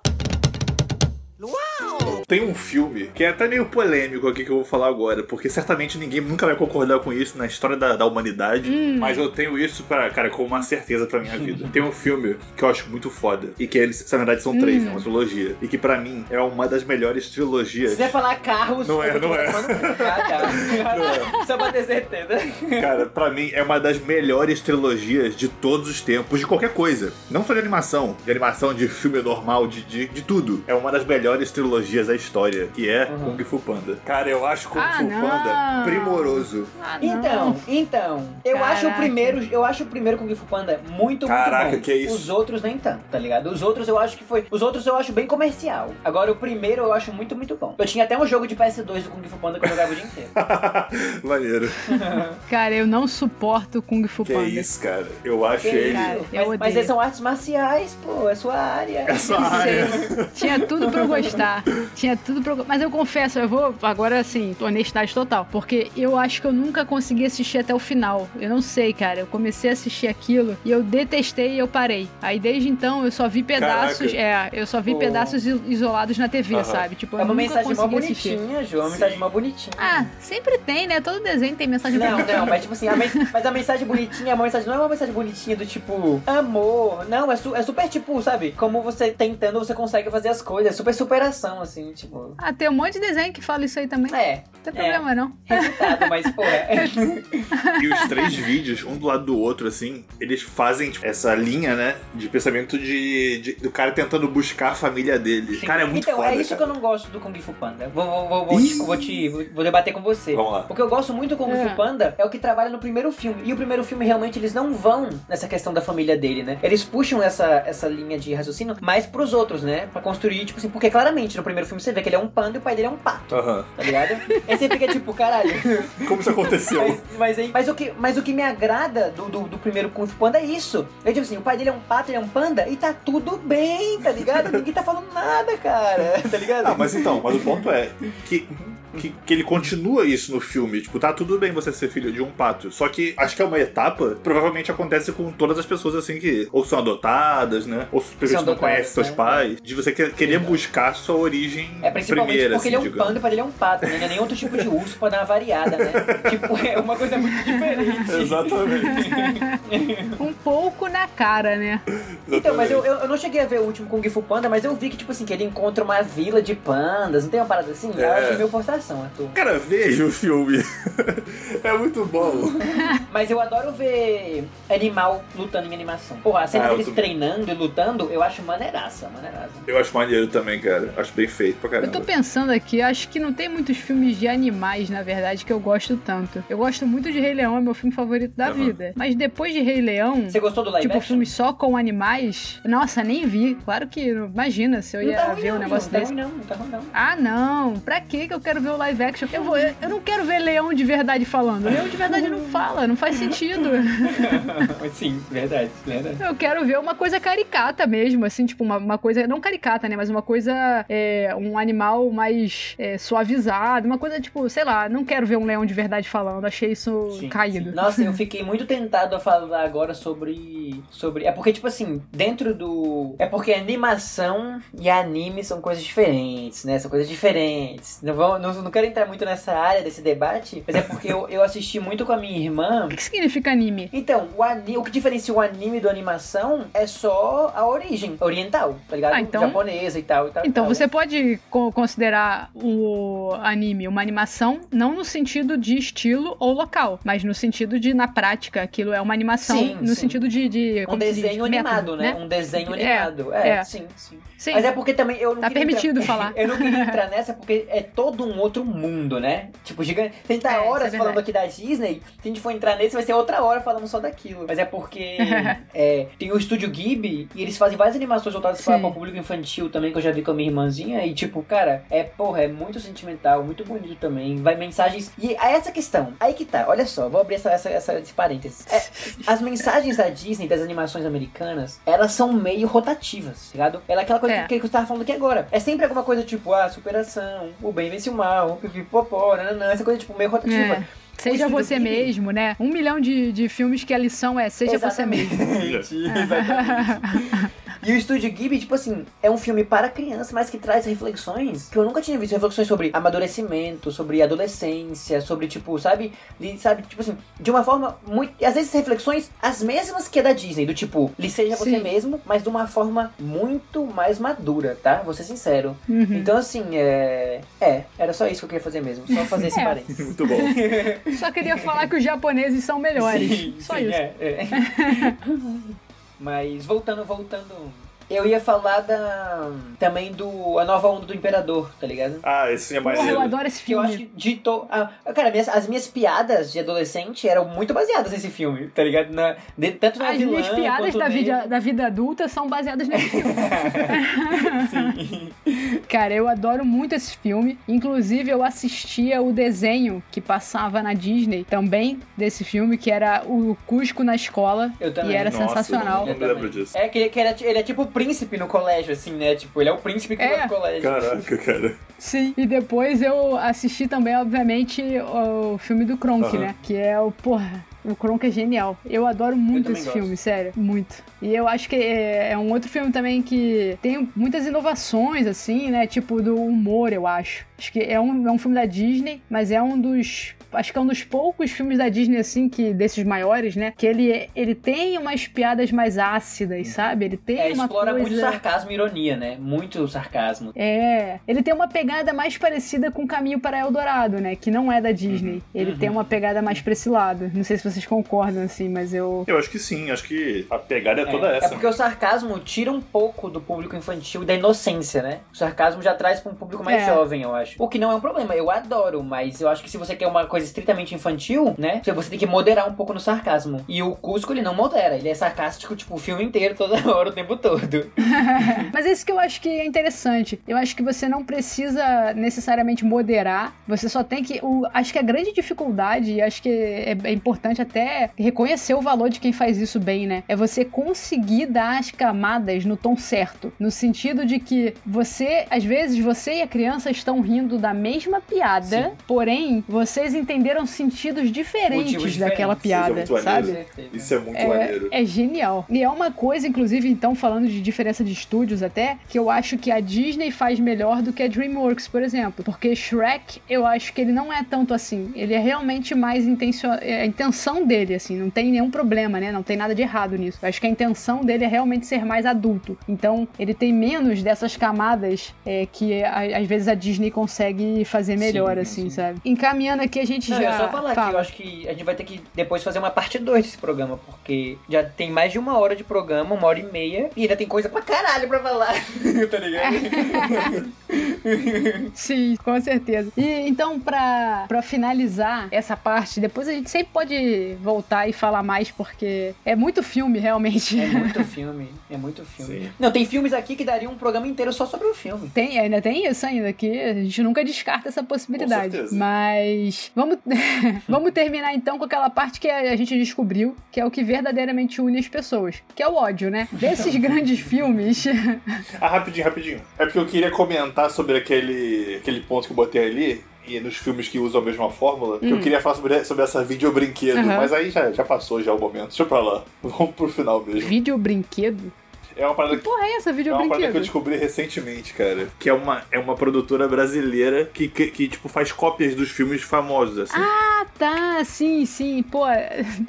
Uau! Tem um filme que é até meio polêmico aqui que eu vou falar agora, porque certamente ninguém nunca vai concordar com isso na história da, da humanidade, mas eu tenho isso, pra, cara, com uma certeza pra minha vida. Tem um filme que eu acho muito foda, e que eles, na verdade, são três, né? Uma trilogia, e que pra mim é uma das melhores trilogias. Se você falar carros, Não é, não é. Não é. Só pra ter certeza. Cara, pra mim é uma das melhores trilogias de todos os tempos, de qualquer coisa. Não só de animação, de animação, de filme normal, de, de, de tudo. É uma das melhores trilogias da história, que é Uhum. Kung Fu Panda. Cara, eu acho Kung Ah, Fu não. Panda primoroso. Ah. Então, então, eu acho o Caraca. primeiro, eu acho o primeiro Kung Fu Panda muito, Caraca, muito bom. que é isso? Os outros nem tanto, tá ligado? Os outros eu acho que foi, os outros eu acho bem comercial. Agora o primeiro eu acho muito, muito bom. Eu tinha até um jogo de PS2 do Kung Fu Panda que eu jogava o dia inteiro. Maneiro. Cara, eu não suporto Kung Fu Que Panda. isso, cara. Eu acho Que ele. Cara, isso? eu mas, mas eles são artes marciais, pô, é sua área. É sua área. Tinha tudo pra eu gostar. Tinha tudo pra Mas eu confesso, eu vou agora assim, honestidade total. Porque eu acho que eu nunca consegui assistir até o final. Eu não sei, cara. Eu comecei a assistir aquilo e eu detestei e eu parei. Aí desde então eu só vi pedaços. Caraca. É, eu só vi Pô. pedaços isolados na TV, Aham. sabe? Tipo, eu É uma nunca mensagem mó consegui assistir. bonitinha, Ju. É uma mensagem mó bonitinha. Ah, sempre tem, né? Todo desenho tem mensagem Não, bonitinha. não, mas tipo assim, a mas a mensagem bonitinha é uma mensagem, não é uma mensagem bonitinha do tipo amor. Não, é, su- é super tipo, sabe? Como você tentando, você consegue fazer as coisas. Super superação, assim, tipo. Ah, tem um monte de desenho que fala isso aí também. É, Não tem problema, não. resultado, mas, pô, é. E os três vídeos, um do lado do outro, assim, eles fazem tipo, essa linha, né? De pensamento de, de- do cara tentando buscar a família dele. Cara, é muito então, foda. é isso cara. que eu não gosto do Kung Fu Panda. Vou, vou, vou, vou, te, vou, te- vou debater com você. Vamos lá. O que eu gosto muito do Kung É. Fu Panda é o que trabalha no primeiro filme. E o primeiro filme, realmente, eles não vão nessa questão da família dele, né? Eles puxam essa, essa linha de raciocínio mais pros outros, né? Pra construir, tipo assim, porque claramente no primeiro filme você vê que ele é um panda e o pai dele é um pato, Aham. tá ligado? Aí você fica tipo, caralho. Como isso aconteceu? Mas, mas, aí- mas o que, mas o que me agrada do, do, do primeiro Kung Fu Panda é isso. É tipo assim, o pai dele é um pato, ele é um panda e tá tudo bem, tá ligado? Ninguém tá falando nada, cara, tá ligado? Ah, mas então, mas o ponto é que, que, que ele continua isso no filme. Tipo, tá tudo bem você ser filho de um pato. Só que acho que é uma etapa, provavelmente acontece com todas as pessoas assim que ou são adotadas, né? Ou simplesmente não adotadas, conhecem seus né? pais. De você que- querer buscar sua origem É principalmente primeira, porque assim, ele é um digamos. panda e o pai dele é um pato, né? Não é nem outro tipo de urso pra dar uma variada, né? tipo, é uma coisa muito diferente. Exatamente. Um pouco na cara, né? Então, mas eu, eu, eu não cheguei a ver o último Kung Fu Panda, mas eu vi que, tipo assim, que ele encontra uma vila de pandas, não tem uma parada assim? Eu É. achei meio Arthur. Cara, veja o filme. é muito bom. Mas eu adoro ver animal lutando em animação. Porra, a cena Ah, eu deles tô- treinando e lutando, eu acho maneiraça, maneiraça. Eu acho maneiro também, cara. Acho bem feito pra Eu caramba. tô pensando aqui, acho que não tem muitos filmes de animais, na verdade, que eu gosto tanto. Eu gosto muito de Rei Leão, é meu filme favorito da Aham. vida. Mas depois de Rei Leão, Você gostou do live tipo, action? filme só com animais, nossa, nem vi. Claro que, imagina se eu Não ia tá ruim ver um negócio não, desse. Tá ruim não, não tá ruim não. Ah, não. Pra que que eu quero ver o live action. Eu, vou, eu, eu não quero ver leão de verdade falando. Leão de verdade não fala, não faz sentido. Sim, verdade, verdade. Eu quero ver uma coisa caricata mesmo, assim, tipo, uma, uma coisa, não caricata, né? Mas uma coisa, é, um animal mais é, suavizado, uma coisa, tipo, sei lá, não quero ver um leão de verdade falando, achei isso Sim, caído. sim. Nossa, eu fiquei muito tentado a falar agora sobre. sobre. É porque, tipo assim, dentro do. É porque animação e anime são coisas diferentes, né? São coisas diferentes. Não, vou, não, não quero entrar muito nessa área desse debate, mas é porque eu, eu assisti muito com a minha irmã. O que que significa anime? Então, o, ani... o que diferencia o anime do animação é só a origem oriental, tá ligado? Ah, então- Japonesa e tal e tal. e Então, tal. você pode co- considerar o anime uma animação não no sentido de estilo ou local, mas no sentido de, na prática, aquilo é uma animação Sim, no sim. sentido de. de Um se diz? desenho Método, animado, né? Um desenho É, animado. É, é. sim, sim. Sim. Mas é porque também eu não Tá permitido entrar... falar. Eu não queria entrar nessa porque é todo um outro mundo, né? Tipo, gigante. Tem que estar É, isso horas é falando aqui da Disney. Se a gente for entrar nesse, vai ser outra hora falando só daquilo. Mas é porque é, tem o estúdio Ghibli e eles fazem várias animações voltadas para o público infantil também, que eu já vi com a minha irmãzinha. E tipo, cara, é porra, é muito sentimental, muito bonito também. Vai mensagens. E a essa questão, aí que tá, olha só, vou abrir essa, essa, essa, esse parênteses. É, as mensagens da Disney, das animações americanas, elas são meio rotativas, tá ligado? Ela é aquela coisa É. que, que eu tava falando aqui agora. É sempre alguma coisa tipo, ah, superação, o bem vence o mal, pipipopó, nananã, essa coisa tipo meio rotativa. É. Seja você Ghibli- mesmo, né? Um milhão de, de filmes que a lição é seja você mesmo. Exatamente. E o Estúdio Ghibli, tipo assim, é um filme para criança, mas que traz reflexões que eu nunca tinha visto. Reflexões sobre amadurecimento, sobre adolescência, sobre, tipo, sabe? De, sabe, tipo assim, de uma forma muito. Às vezes reflexões as mesmas que a da Disney, do tipo, lhe seja você Sim. mesmo, mas de uma forma muito mais madura, tá? Vou ser sincero. Uhum. Então, assim, é. É, era só isso que eu queria fazer mesmo. Só fazer esse É. parênteses. Muito bom. Só queria falar que os japoneses são melhores. Sim, Só sim, isso. é, é. Mas voltando, voltando. Eu ia falar da. Também do. A nova onda do Imperador, tá ligado? Ah, esse é Porra, maneiro. eu adoro esse Que eu filme. acho que ditou. Ah, cara, minhas- as minhas piadas de adolescente eram muito baseadas nesse filme, tá ligado? Na, de- tanto na As vilã, minhas piadas da nele. vida, da vida adulta são baseadas nesse filme. Sim. Cara, eu adoro muito esse filme. Inclusive, eu assistia o desenho que passava na Disney também desse filme, que era o Cusco na escola. Eu também. E era Nossa, sensacional. eu não lembro disso. É que, ele- que é, ele é tipo o príncipe no colégio, assim, né? Tipo, ele é o príncipe que É. vai no colégio. Caraca, cara. Sim. E depois eu assisti também, obviamente, o filme do Kronk, né? Que é o, porra, o Kronk é genial. Eu adoro muito também esse gosto. filme, sério, muito. E eu acho que é, é um outro filme também que tem muitas inovações, assim, né? Tipo do humor, eu acho. Acho que é um, é um filme da Disney, mas é um dos. Acho que é um dos poucos filmes da Disney, assim, que desses maiores, né? Que ele, ele tem umas piadas mais ácidas, sabe? Ele tem É, uma explora coisa... muito sarcasmo e ironia, né? Muito sarcasmo. É, ele tem uma pegada mais parecida com Caminho para Eldorado, né? Que não é da Disney. Ele uhum. tem uma pegada mais pra esse lado. Não sei se vocês concordam, assim, mas eu. Eu acho que sim, acho que a pegada é toda É, essa. é porque o sarcasmo tira um pouco do público infantil e da inocência, né? O sarcasmo já traz pra um público mais É. jovem, eu acho. O que não é um problema, eu adoro, mas eu acho que se você quer uma coisa estritamente infantil, né? Você tem que moderar um pouco no sarcasmo. E o Cusco, ele não modera, ele é sarcástico, tipo, o filme inteiro, toda hora, o tempo todo. Mas é isso que eu acho que é interessante. Eu acho que você não precisa necessariamente moderar. Você só tem que. O, acho que a grande dificuldade, e acho que é, é importante até reconhecer o valor de quem faz isso bem, né? É você conseguir dar as camadas no tom certo. No sentido de que você, às vezes, você e a criança estão rindo da mesma piada, Sim. porém, vocês entenderam sentidos diferentes Motivos daquela diferentes. Isso é piada, muito maneiro. sabe? certeza. Isso é muito maneiro. É, é genial. E é uma coisa, inclusive, então, falando de diferença de estúdios até, que eu acho que a Disney faz melhor do que a DreamWorks, por exemplo. Porque Shrek, eu acho que ele não é tanto assim. Ele é realmente mais intencio... é a intenção dele, assim, não tem nenhum problema, né? Não tem nada de errado nisso. Eu acho que a intenção dele é realmente ser mais adulto. Então, ele tem menos dessas camadas é, que a- às vezes a Disney consegue fazer melhor, Sim, assim, sim. sabe? Encaminhando aqui, a gente Não, já. eu só falar que eu acho que a gente vai ter que depois fazer uma parte 2 desse programa, porque já tem mais de uma hora de programa, uma hora e meia, e ainda tem coisa pra caralho pra falar, tá ligado? Sim, com certeza. E então, pra, pra finalizar essa parte, depois a gente sempre pode vai voltar e falar mais, porque é muito filme, realmente. É muito filme, é muito filme. Sim. Não, tem filmes aqui que dariam um programa inteiro só sobre o filme. Tem, ainda tem isso ainda, que a gente nunca descarta essa possibilidade. Com certeza. Mas vamos, vamos terminar então com aquela parte que a gente descobriu, que é o que verdadeiramente une as pessoas, que é o ódio, né? Desses grandes filmes. Ah, rapidinho, rapidinho. É porque eu queria comentar sobre aquele, aquele ponto que eu botei ali. E nos filmes que usam a mesma fórmula, que eu queria falar sobre, sobre essa videobrinquedo, Aham. mas aí já, já passou já o momento. Deixa pra lá. Vamos pro final mesmo. Vídeo brinquedo? É uma parada que Porra, é essa É vídeo uma parada que eu descobri recentemente, cara. Que é uma, é uma produtora brasileira que, que, que, tipo, faz cópias dos filmes famosos, assim. Ah, tá, sim, sim, pô,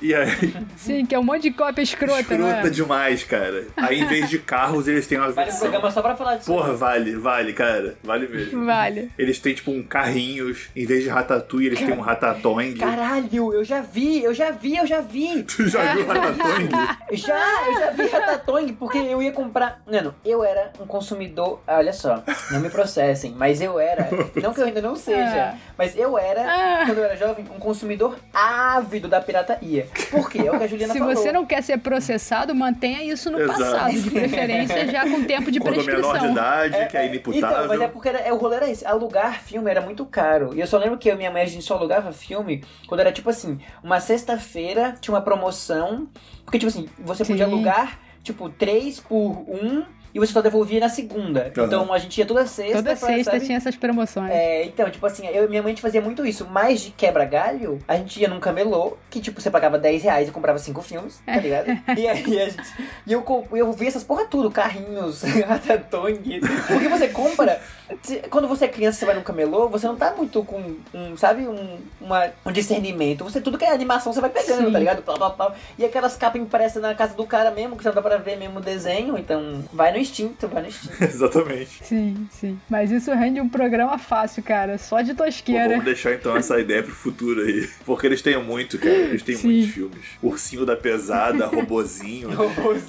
E aí, sim, que é um monte de cópia escrota, não escrota é? demais, cara. Aí, em vez de carros, eles têm uma Vale versão... programa só pra falar disso. Porra, vale, vale, cara. Vale mesmo. Vale. Eles têm, tipo, um carrinhos. Em vez de ratatouille, eles têm um ratatouille. Caralho, eu já vi, eu já vi, eu já vi. Tu já viu ratatouille? Já, eu já vi Ratatouille, porque eu ia comprar. Mano, eu era um consumidor. ah, Olha só, não me processem, mas eu era. Não que eu ainda não seja, Ah. mas eu era, Ah. quando eu era jovem, um consumidor ávido da pirataria. Por quê? É o que a Juliana Se falou. você não quer ser processado, mantenha isso no Exato. passado, de preferência já com tempo de Quando menor de prescrição. idade, que é inimputável. Então, mas é porque era, é, o rolê era esse. Alugar filme era muito caro. E eu só lembro que eu e minha mãe a gente só alugava filme quando era tipo assim, uma sexta-feira tinha uma promoção. Porque, tipo assim, você podia Sim. alugar, tipo, três por um e você só devolvia na segunda. Aham. Então a gente ia toda sexta. Toda pra, sexta sabe? tinha essas promoções. É, então, tipo assim, eu e minha mãe a gente fazia muito isso. Mas de quebra-galho, a gente ia num camelô, que tipo, você pagava 10 reais e comprava cinco filmes, tá ligado? e aí a gente. E eu, eu vi essas porra tudo, carrinhos, ratatouille. Porque você compra. Quando você é criança, você vai num camelô, você não tá muito com um, sabe, um, uma, um discernimento. Você tudo que é animação, você vai pegando, Sim. tá ligado? Plá, plá, plá. E aquelas capas impressas na casa do cara mesmo, que você não dá pra ver mesmo o desenho, então vai no instinto, vai no instinto. Exatamente. Sim, sim. Mas isso rende um programa fácil, cara. Só de Pô, tosqueira. vamos deixar então essa ideia pro futuro aí. Porque eles têm muito, cara. Eles têm Sim. muitos filmes. Ursinho da Pesada, Robozinho,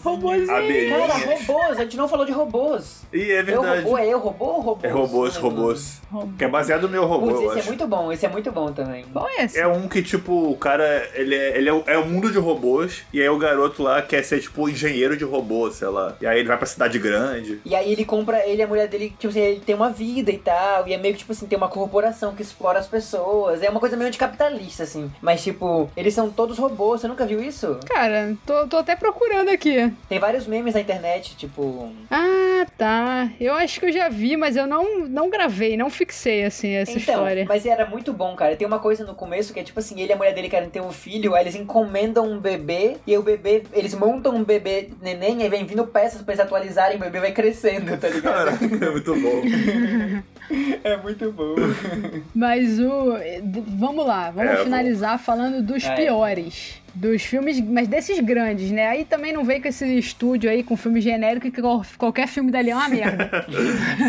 Robozinho. Cara, Abelhinhas. robôs, a gente não falou de robôs. E é Eu verdade. robô, é eu robô ou robôs? É robôs, robôs. Robô. Que é baseado no meu robô, Putz, eu esse é acho. muito bom, esse é muito bom também. Qual é esse? É um que, tipo, o cara, ele é, ele é, o- é um mundo de robôs, e aí o garoto lá quer ser, tipo, engenheiro de robô, sei lá. E aí ele vai pra cidade grande. E aí ele compra, ele e a mulher dele, tipo assim, ele tem uma vida e tal, e é meio que, tipo assim, tem uma corporação que explora as pessoas. É uma coisa meio de capitalista, assim. Mas, tipo, eles são todos robôs, você nunca viu isso? Cara, tô, tô até procurando aqui. Tem vários memes na internet, tipo... Ah, tá. Eu acho que eu já vi, mas eu não, não gravei, não fixei, assim, essa então, história. mas era muito bom, cara. Tem uma coisa no começo que é tipo assim, ele e a mulher dele querem ter um filho, aí eles encomendam um bebê, e o bebê, eles montam um bebê neném, aí vem vindo peças pra eles atualizarem, o bebê vai crescendo, tá ligado? Caraca, é muito bom. é muito bom. Mas o. Vamos lá, vamos É, finalizar falando dos É. piores. Dos filmes, mas desses grandes, né? Aí também não vem com esse estúdio aí com filme genérico que qual- qualquer filme dali é uma merda.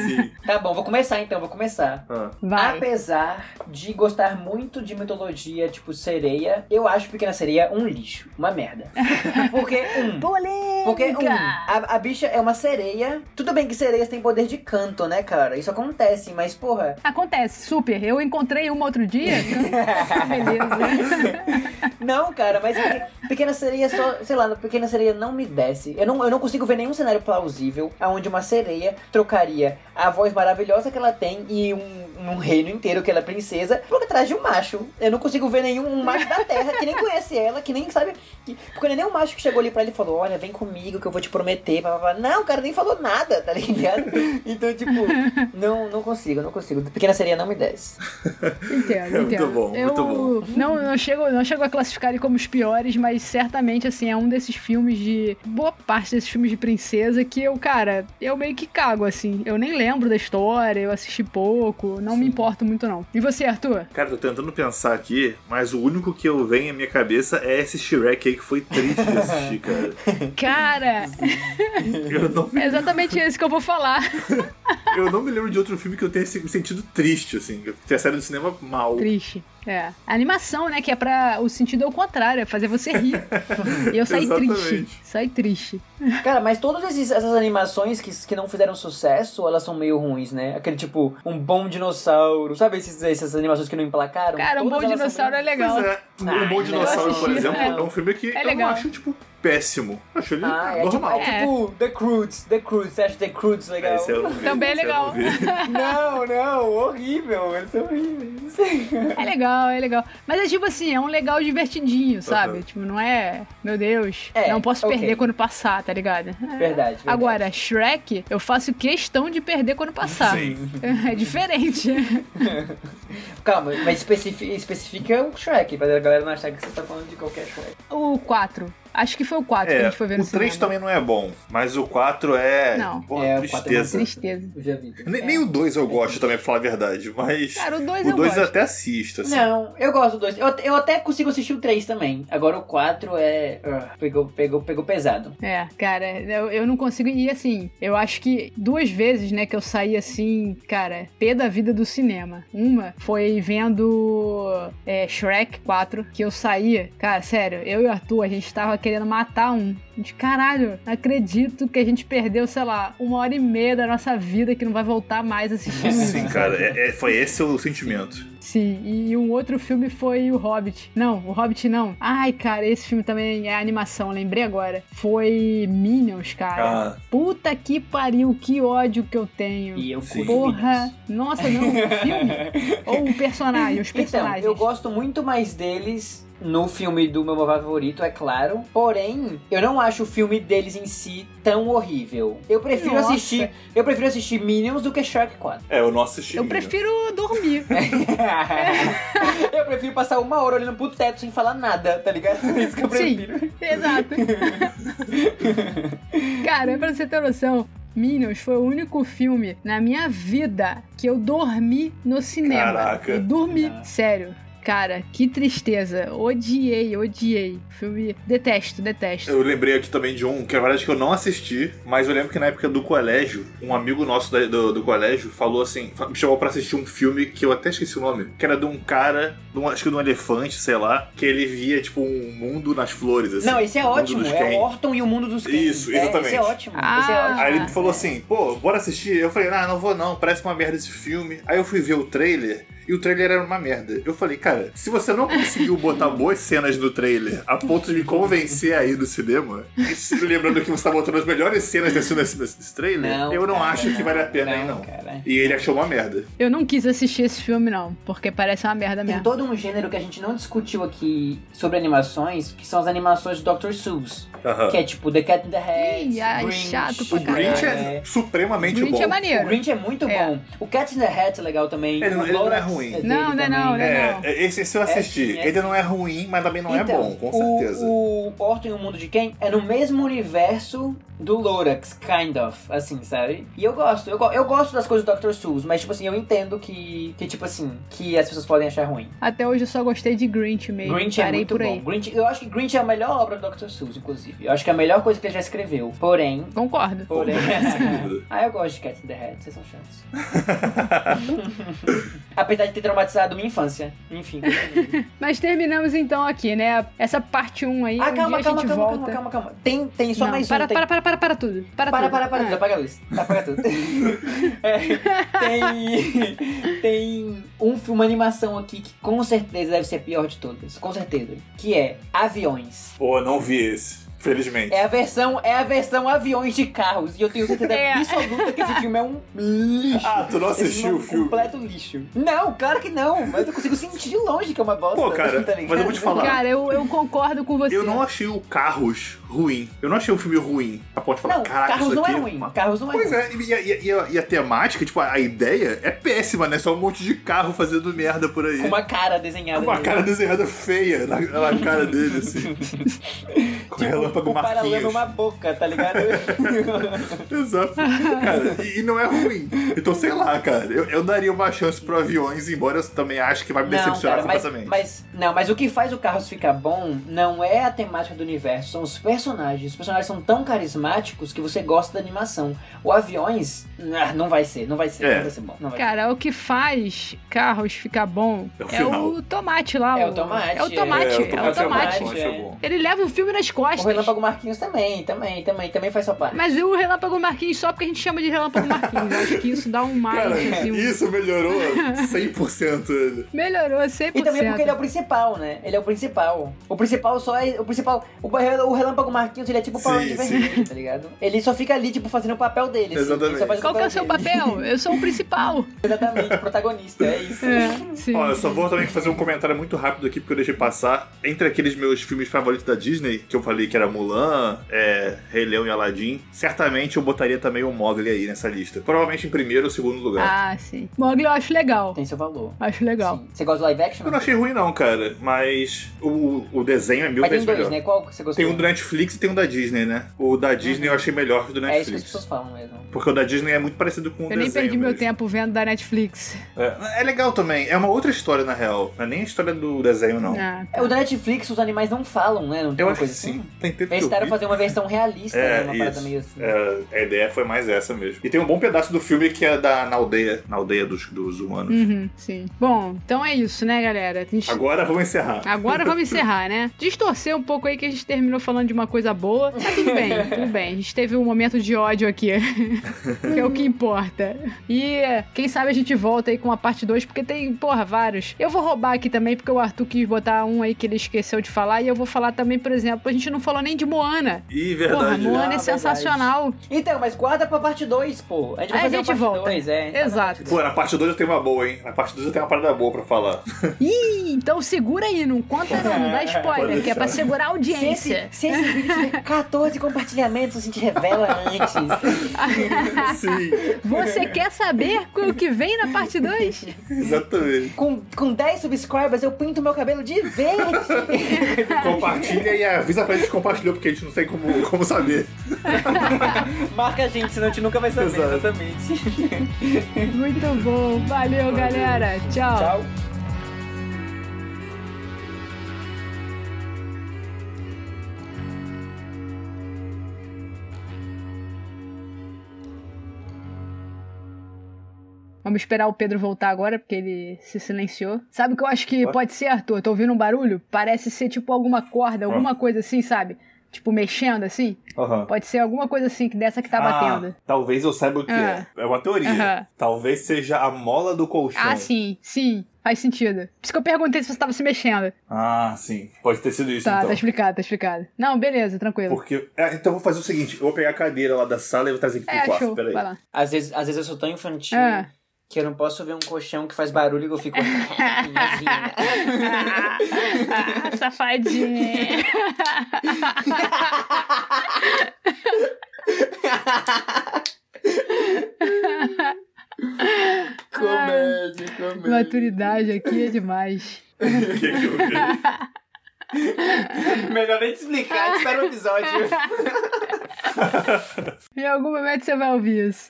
Sim. Tá bom, vou começar então, vou começar. Ah. Vai. Apesar de gostar muito de mitologia, tipo sereia, eu acho Pequena Sereia um lixo, uma merda. Porque, um, Polêmica! Porque, um, a, a bicha é uma sereia. Tudo bem que sereias têm poder de canto, né, cara? Isso acontece, mas, porra. Acontece, super. Eu encontrei uma outro dia. então, Beleza. Não, cara, mas Pequena Sereia só. Sei lá, Pequena Sereia não me desce. Eu não, eu não consigo ver nenhum cenário plausível onde uma sereia trocaria a voz maravilhosa que ela tem e um, um reino inteiro que ela é princesa por atrás de um macho. Eu não consigo ver nenhum um macho da terra que nem conhece ela, que nem sabe. Que, porque não é nem um macho que chegou ali pra ele e falou: Olha, vem comigo que eu vou te prometer. Blá, blá, blá. Não, o cara nem falou nada, tá ligado? Então, tipo, não, não consigo, não consigo. Pequena Sereia não me desce. Entendo, É muito entendo. bom, eu muito bom. Não, não, chego, não chego a classificar ele como os piores, mas certamente, assim, é um desses filmes de. Boa parte desses filmes de princesa que eu, cara, eu meio que cago, assim. Eu nem lembro da história, eu assisti pouco, não me importo muito, não. E você, Arthur? Cara, tô tentando pensar aqui, mas o único que eu venho à minha cabeça é esse Shrek aí que foi triste de assistir, cara. Cara, não é exatamente esse que eu vou falar. eu não me lembro de outro filme que eu tenha sentido triste, assim. Que eu tenha saído do cinema mal. Triste. É. A animação, né? Que é pra. O sentido ao contrário, é fazer você rir. e eu saí triste. Saí triste. Cara, mas todas esses- essas animações que, que não fizeram sucesso, elas são meio ruins, né? Aquele tipo, um bom dinossauro, sabe esses, essas animações que não emplacaram? Cara, um bom são dinossauro é legal. Pois é, um Ah, Bom eu Dinossauro, por assisti, exemplo, é. é um filme que É eu legal. não acho, tipo, péssimo. Acho ele Ah, é tipo, normal. é tipo The Croods, The Croods, você acha The Croods legal? Esse eu não vi, Também é esse legal. não. Não, não, horrível, eles são horríveis. É legal, é legal. Mas é tipo assim, é um legal divertidinho, sabe? Uhum. Tipo, não é. Meu Deus, É, não posso ok. perder quando passar, tá ligado? É. Verdade, verdade. Agora, Shrek, eu faço questão de perder quando passar. Sim. É diferente. Calma, mas especifica, especifica o Shrek, pra galera não achar que você tá falando de qualquer Shrek. O 4. Acho que foi o 4 que a É, gente foi ver no o 3 cinema. também não é bom, mas o 4 é. Não. Pô, É, o 4 é uma tristeza. Tristeza. Eu já vi. Nem, É. nem o 2 eu gosto também, pra falar a verdade, mas. Cara, o 2 o eu 2 eu até assisto, assim. Não, eu gosto do 2. Eu, eu até consigo assistir o 3 também. Agora o 4 é. ah, pegou, pegou, pegou pesado. É, cara, eu, eu não consigo. E assim, eu acho que duas vezes, né, que eu saí assim, cara, pé da vida do cinema. Uma foi vendo é, Shrek 4, que eu saía, cara, sério, eu e o Arthur, a gente tava querendo matar um. A gente, caralho, não acredito que a gente perdeu, sei lá, uma hora e meia da nossa vida que não vai voltar mais assistindo isso. Sim, cara, é- é- foi esse o sentimento. Sim, e um outro filme foi o Hobbit. Não, o Hobbit não. Ai, cara, esse filme também é animação, lembrei agora. Foi Minions, cara. Ah. Puta que pariu, que ódio que eu tenho. E eu Sim. curto Porra, Minions. nossa, não, o filme? Ou o personagem, os Então, personagens. eu gosto muito mais deles no filme do meu favorito, é claro. Porém, eu não acho o filme deles em si tão horrível. Eu prefiro Nossa. assistir, eu prefiro assistir Minions do que Shark 4. É, eu não assisti. Eu Minions. prefiro dormir. eu prefiro passar uma hora olhando pro teto sem falar nada, tá ligado? É isso que eu Sim. prefiro. Exato. Cara, pra você ter noção, Minions foi o único filme na minha vida que eu dormi no cinema. Caraca. Eu dormi, Ah. sério. Cara, que tristeza. Odiei, odiei. Filme. Detesto, detesto. Eu lembrei aqui também de um, que na verdade que eu não assisti, mas eu lembro que na época do colégio, um amigo nosso da- do, do colégio falou assim, me chamou pra assistir um filme que eu até esqueci o nome, que era de um cara, de um- acho que de um elefante, sei lá, que ele via, tipo, um mundo nas flores, assim. Não, esse é ótimo. É Ken. o Orton e o Mundo dos Ken. Isso, É, exatamente. esse é ótimo. Ah. esse é ótimo. Aí ele falou É. assim, pô, bora assistir? Eu falei, ah, não vou não, parece uma merda esse filme. Aí eu fui ver o trailer e o trailer era uma merda. Eu falei, cara, se você não conseguiu botar boas cenas no trailer a ponto de me convencer a ir no cinema, e lembrando que você tá botando as melhores cenas desse, desse, desse trailer, Não, eu não cara, acho que vale a pena não, ir, não. cara. E ele achou uma merda. Eu não quis assistir esse filme, não, porque parece uma merda Tem mesmo. todo um gênero que a gente não discutiu aqui sobre animações, que são as animações de Dr. Seuss. Aham. Que é tipo The Cat in the Hat, Ih, ai, Grinch. chato pra O Grinch é, É. supremamente Grinch bom. é O maneiro. Grinch é muito É. bom. O Cat in the Hat é legal também. Ele não- o ele não é Lorax ruim. dele Não, não é também. não, não é É, não. esse, esse eu assisti. sim, é ele não é ruim, mas também não é Então, bom, com o- certeza. O, Orton e o Mundo de Quem é no mesmo universo do Lorax, kind of, assim, sabe? E eu gosto, eu, eu gosto das coisas do Dr. Seuss, mas, tipo assim, eu entendo que, que, tipo assim, que as pessoas podem achar ruim. Até hoje eu só gostei de Grinch mesmo. Grinch é Parei muito por bom. aí. Grinch, eu acho que Grinch é a melhor obra do Dr. Seuss, inclusive. Eu acho que é a melhor coisa que ele já escreveu. Porém, Concordo. porém... Ah, eu gosto de Cat in the Hat, vocês são chatos. Apesar de ter traumatizado minha infância. Enfim. Mas terminamos então aqui, né? Essa parte 1 aí. ah, um calma, dia calma, a gente calma, volta. calma, calma, calma. Tem, tem só Não, mais um. para, tem... para, para, para, para tudo. Para, Para, tudo. para, para, tudo, Ah. apaga a luz. Apaga tudo. É, tem. Tem um filme, uma animação aqui que com certeza deve ser a pior de todas. Com certeza. Que é Aviões. Pô, não vi esse. Felizmente. É a versão, é a versão aviões de carros. E eu tenho certeza É. absoluta que esse filme é um lixo. Ah, tu não assistiu é um o filme? completo lixo. Não, claro que não. Mas eu consigo sentir de longe que é uma bosta. Pô, cara, tá mas eu vou te falar. Cara, eu, eu concordo com você. Eu não achei o Carros ruim. Eu não achei um filme ruim. A ponto de falar, Não, caraca, Carros isso não aqui é ruim. uma- Carros não é Pois ruim. é, e, e- e a, e a temática, tipo, a ideia é péssima, né? Só um monte de carro fazendo merda por aí. Com uma cara desenhada. Com uma nele. cara desenhada feia na, na cara dele, assim. Com Tipo, Relâmpago o paralama é Marquinhos. uma boca, tá ligado? Exato. Cara, e, e não é ruim. Então, sei lá, cara. Eu, eu daria uma chance pro aviões, embora eu também ache que vai me decepcionar cara, mas, completamente. mas não, mas o que faz o Carros ficar bom não é a temática do universo, são os personagens. Os personagens são tão carismáticos que você gosta da animação. O Aviões, ah, não vai ser, não vai ser, É. não vai ser bom. Não vai Cara, o que faz carros ficar bom É o é o tomate lá. É o tomate, É o tomate. É, o É o tomate é bom, tomate. o tomate é bom. Ele leva o filme nas ser. costas. O Relâmpago Marquinhos também, também, também, também faz sua parte. Mas o Relâmpago Marquinhos só porque a gente chama de Relâmpago Marquinhos. Eu acho que isso dá um mais, Cara, assim, um- isso melhorou 100% ele. Melhorou 100%. E também porque ele é o principal, né? Ele é o principal. O principal só é. O principal. O, Relâmpago Marquinhos, ele é tipo o Power Ranger tá ligado? Ele só fica ali, tipo, fazendo o papel dele. assim. Exatamente. Faz Qual que é o seu dele. papel? Eu sou o principal. Exatamente, o protagonista, é isso. É, sim. Ó, eu só vou também fazer um comentário muito rápido aqui, porque eu deixei passar. Entre aqueles meus filmes favoritos da Disney, que eu falei que era Mulan, é, Rei Leão e Aladdin, certamente eu botaria também o Mogli aí nessa lista. Provavelmente em primeiro ou segundo lugar. Ah, sim. Mogli eu acho legal. Tem seu valor. Acho legal. Sim. Você gosta do live action? Eu não achei ruim não, cara, mas o, o desenho é mil Mas tem vezes dois, melhor. né? Qual você gostou? Tem um do Netflix e tem um da Disney, né? O da Disney eu achei melhor que o do Uhum. É isso que as Netflix. pessoas falam mesmo. Porque o da Disney é muito parecido com o Eu desenho. nem perdi meu mesmo. tempo vendo da Netflix. É, é legal também. É uma outra história, na real. Não é nem a história do desenho, não. Ah, É, o da Netflix, os animais não falam, né? Não tem Eu uma acho que coisa sim. assim? Tem tempo Eles tentaram fazer uma versão realista, né? É, Uma parada isso. meio assim. É, a ideia foi mais essa mesmo. E tem um bom pedaço do filme que é da, na aldeia, na aldeia dos, dos humanos. Uhum, sim. Bom, então é isso, né, galera? Gente- Agora vamos encerrar. Agora vamos encerrar, né? Distorcer um pouco aí que a gente terminou falando de uma coisa boa. Mas tudo bem, tudo bem. A gente teve um momento de ódio aqui. que é o que importa. E quem sabe a gente volta aí com a parte 2, porque tem, porra, vários. Eu vou roubar aqui também, porque o Arthur quis botar um aí que ele esqueceu de falar. E eu vou falar também, por exemplo, a gente não falou nem de Moana. Ih, Porra, verdade. Moana Ah, é verdade. sensacional. Então, mas guarda pra parte 2, pô. A gente vai Aí a fazer gente uma parte volta. 2, é. Exato. Pô, na parte 2 eu tenho uma boa, hein? Na parte 2 eu tenho uma parada boa pra falar. Ih, então segura aí, não conta não, não dá spoiler, que é pra segurar a Se esse, audiência. se esse vídeo tiver 14 compartilhamentos, a gente revela antes. Sim, Você quer saber o que vem na parte 2? exatamente. Com, com 10 subscribers, eu pinto meu cabelo de verde. Compartilha e avisa pra gente que compartilhou, porque a gente não tem como, como saber. Marca a gente, senão a gente nunca vai saber Exato. exatamente. Muito bom. Valeu, galera. Tchau. Tchau. Vamos esperar o Pedro voltar agora, porque ele se silenciou. Sabe o que eu acho que pode ser, Arthur? Tô ouvindo um barulho? Parece ser tipo alguma corda, alguma coisa assim, sabe? Tipo, mexendo assim. Aham. Pode ser alguma coisa assim, que dessa que tá batendo. Ah, talvez eu saiba o que Ah. é. É uma teoria. Aham. Talvez seja a mola do colchão. Ah, sim, sim. Faz sentido. Por isso que eu perguntei se você tava se mexendo. Ah, sim. Pode ter sido isso, Tá, então. tá explicado, tá explicado. Não, beleza, tranquilo. Porque. é, então eu vou fazer o seguinte: eu vou pegar a cadeira lá da sala e vou trazer aqui pro É, quarto. show. Peraí. Vai lá. Às vezes, às vezes eu sou tão infantil Ah. Que eu não posso ver um colchão que faz barulho e eu fico. Ah, safadinha. comédia, comédia. Maturidade aqui é demais. O que que eu vi? Melhor nem te explicar, espera o episódio. Em algum momento você vai ouvir isso.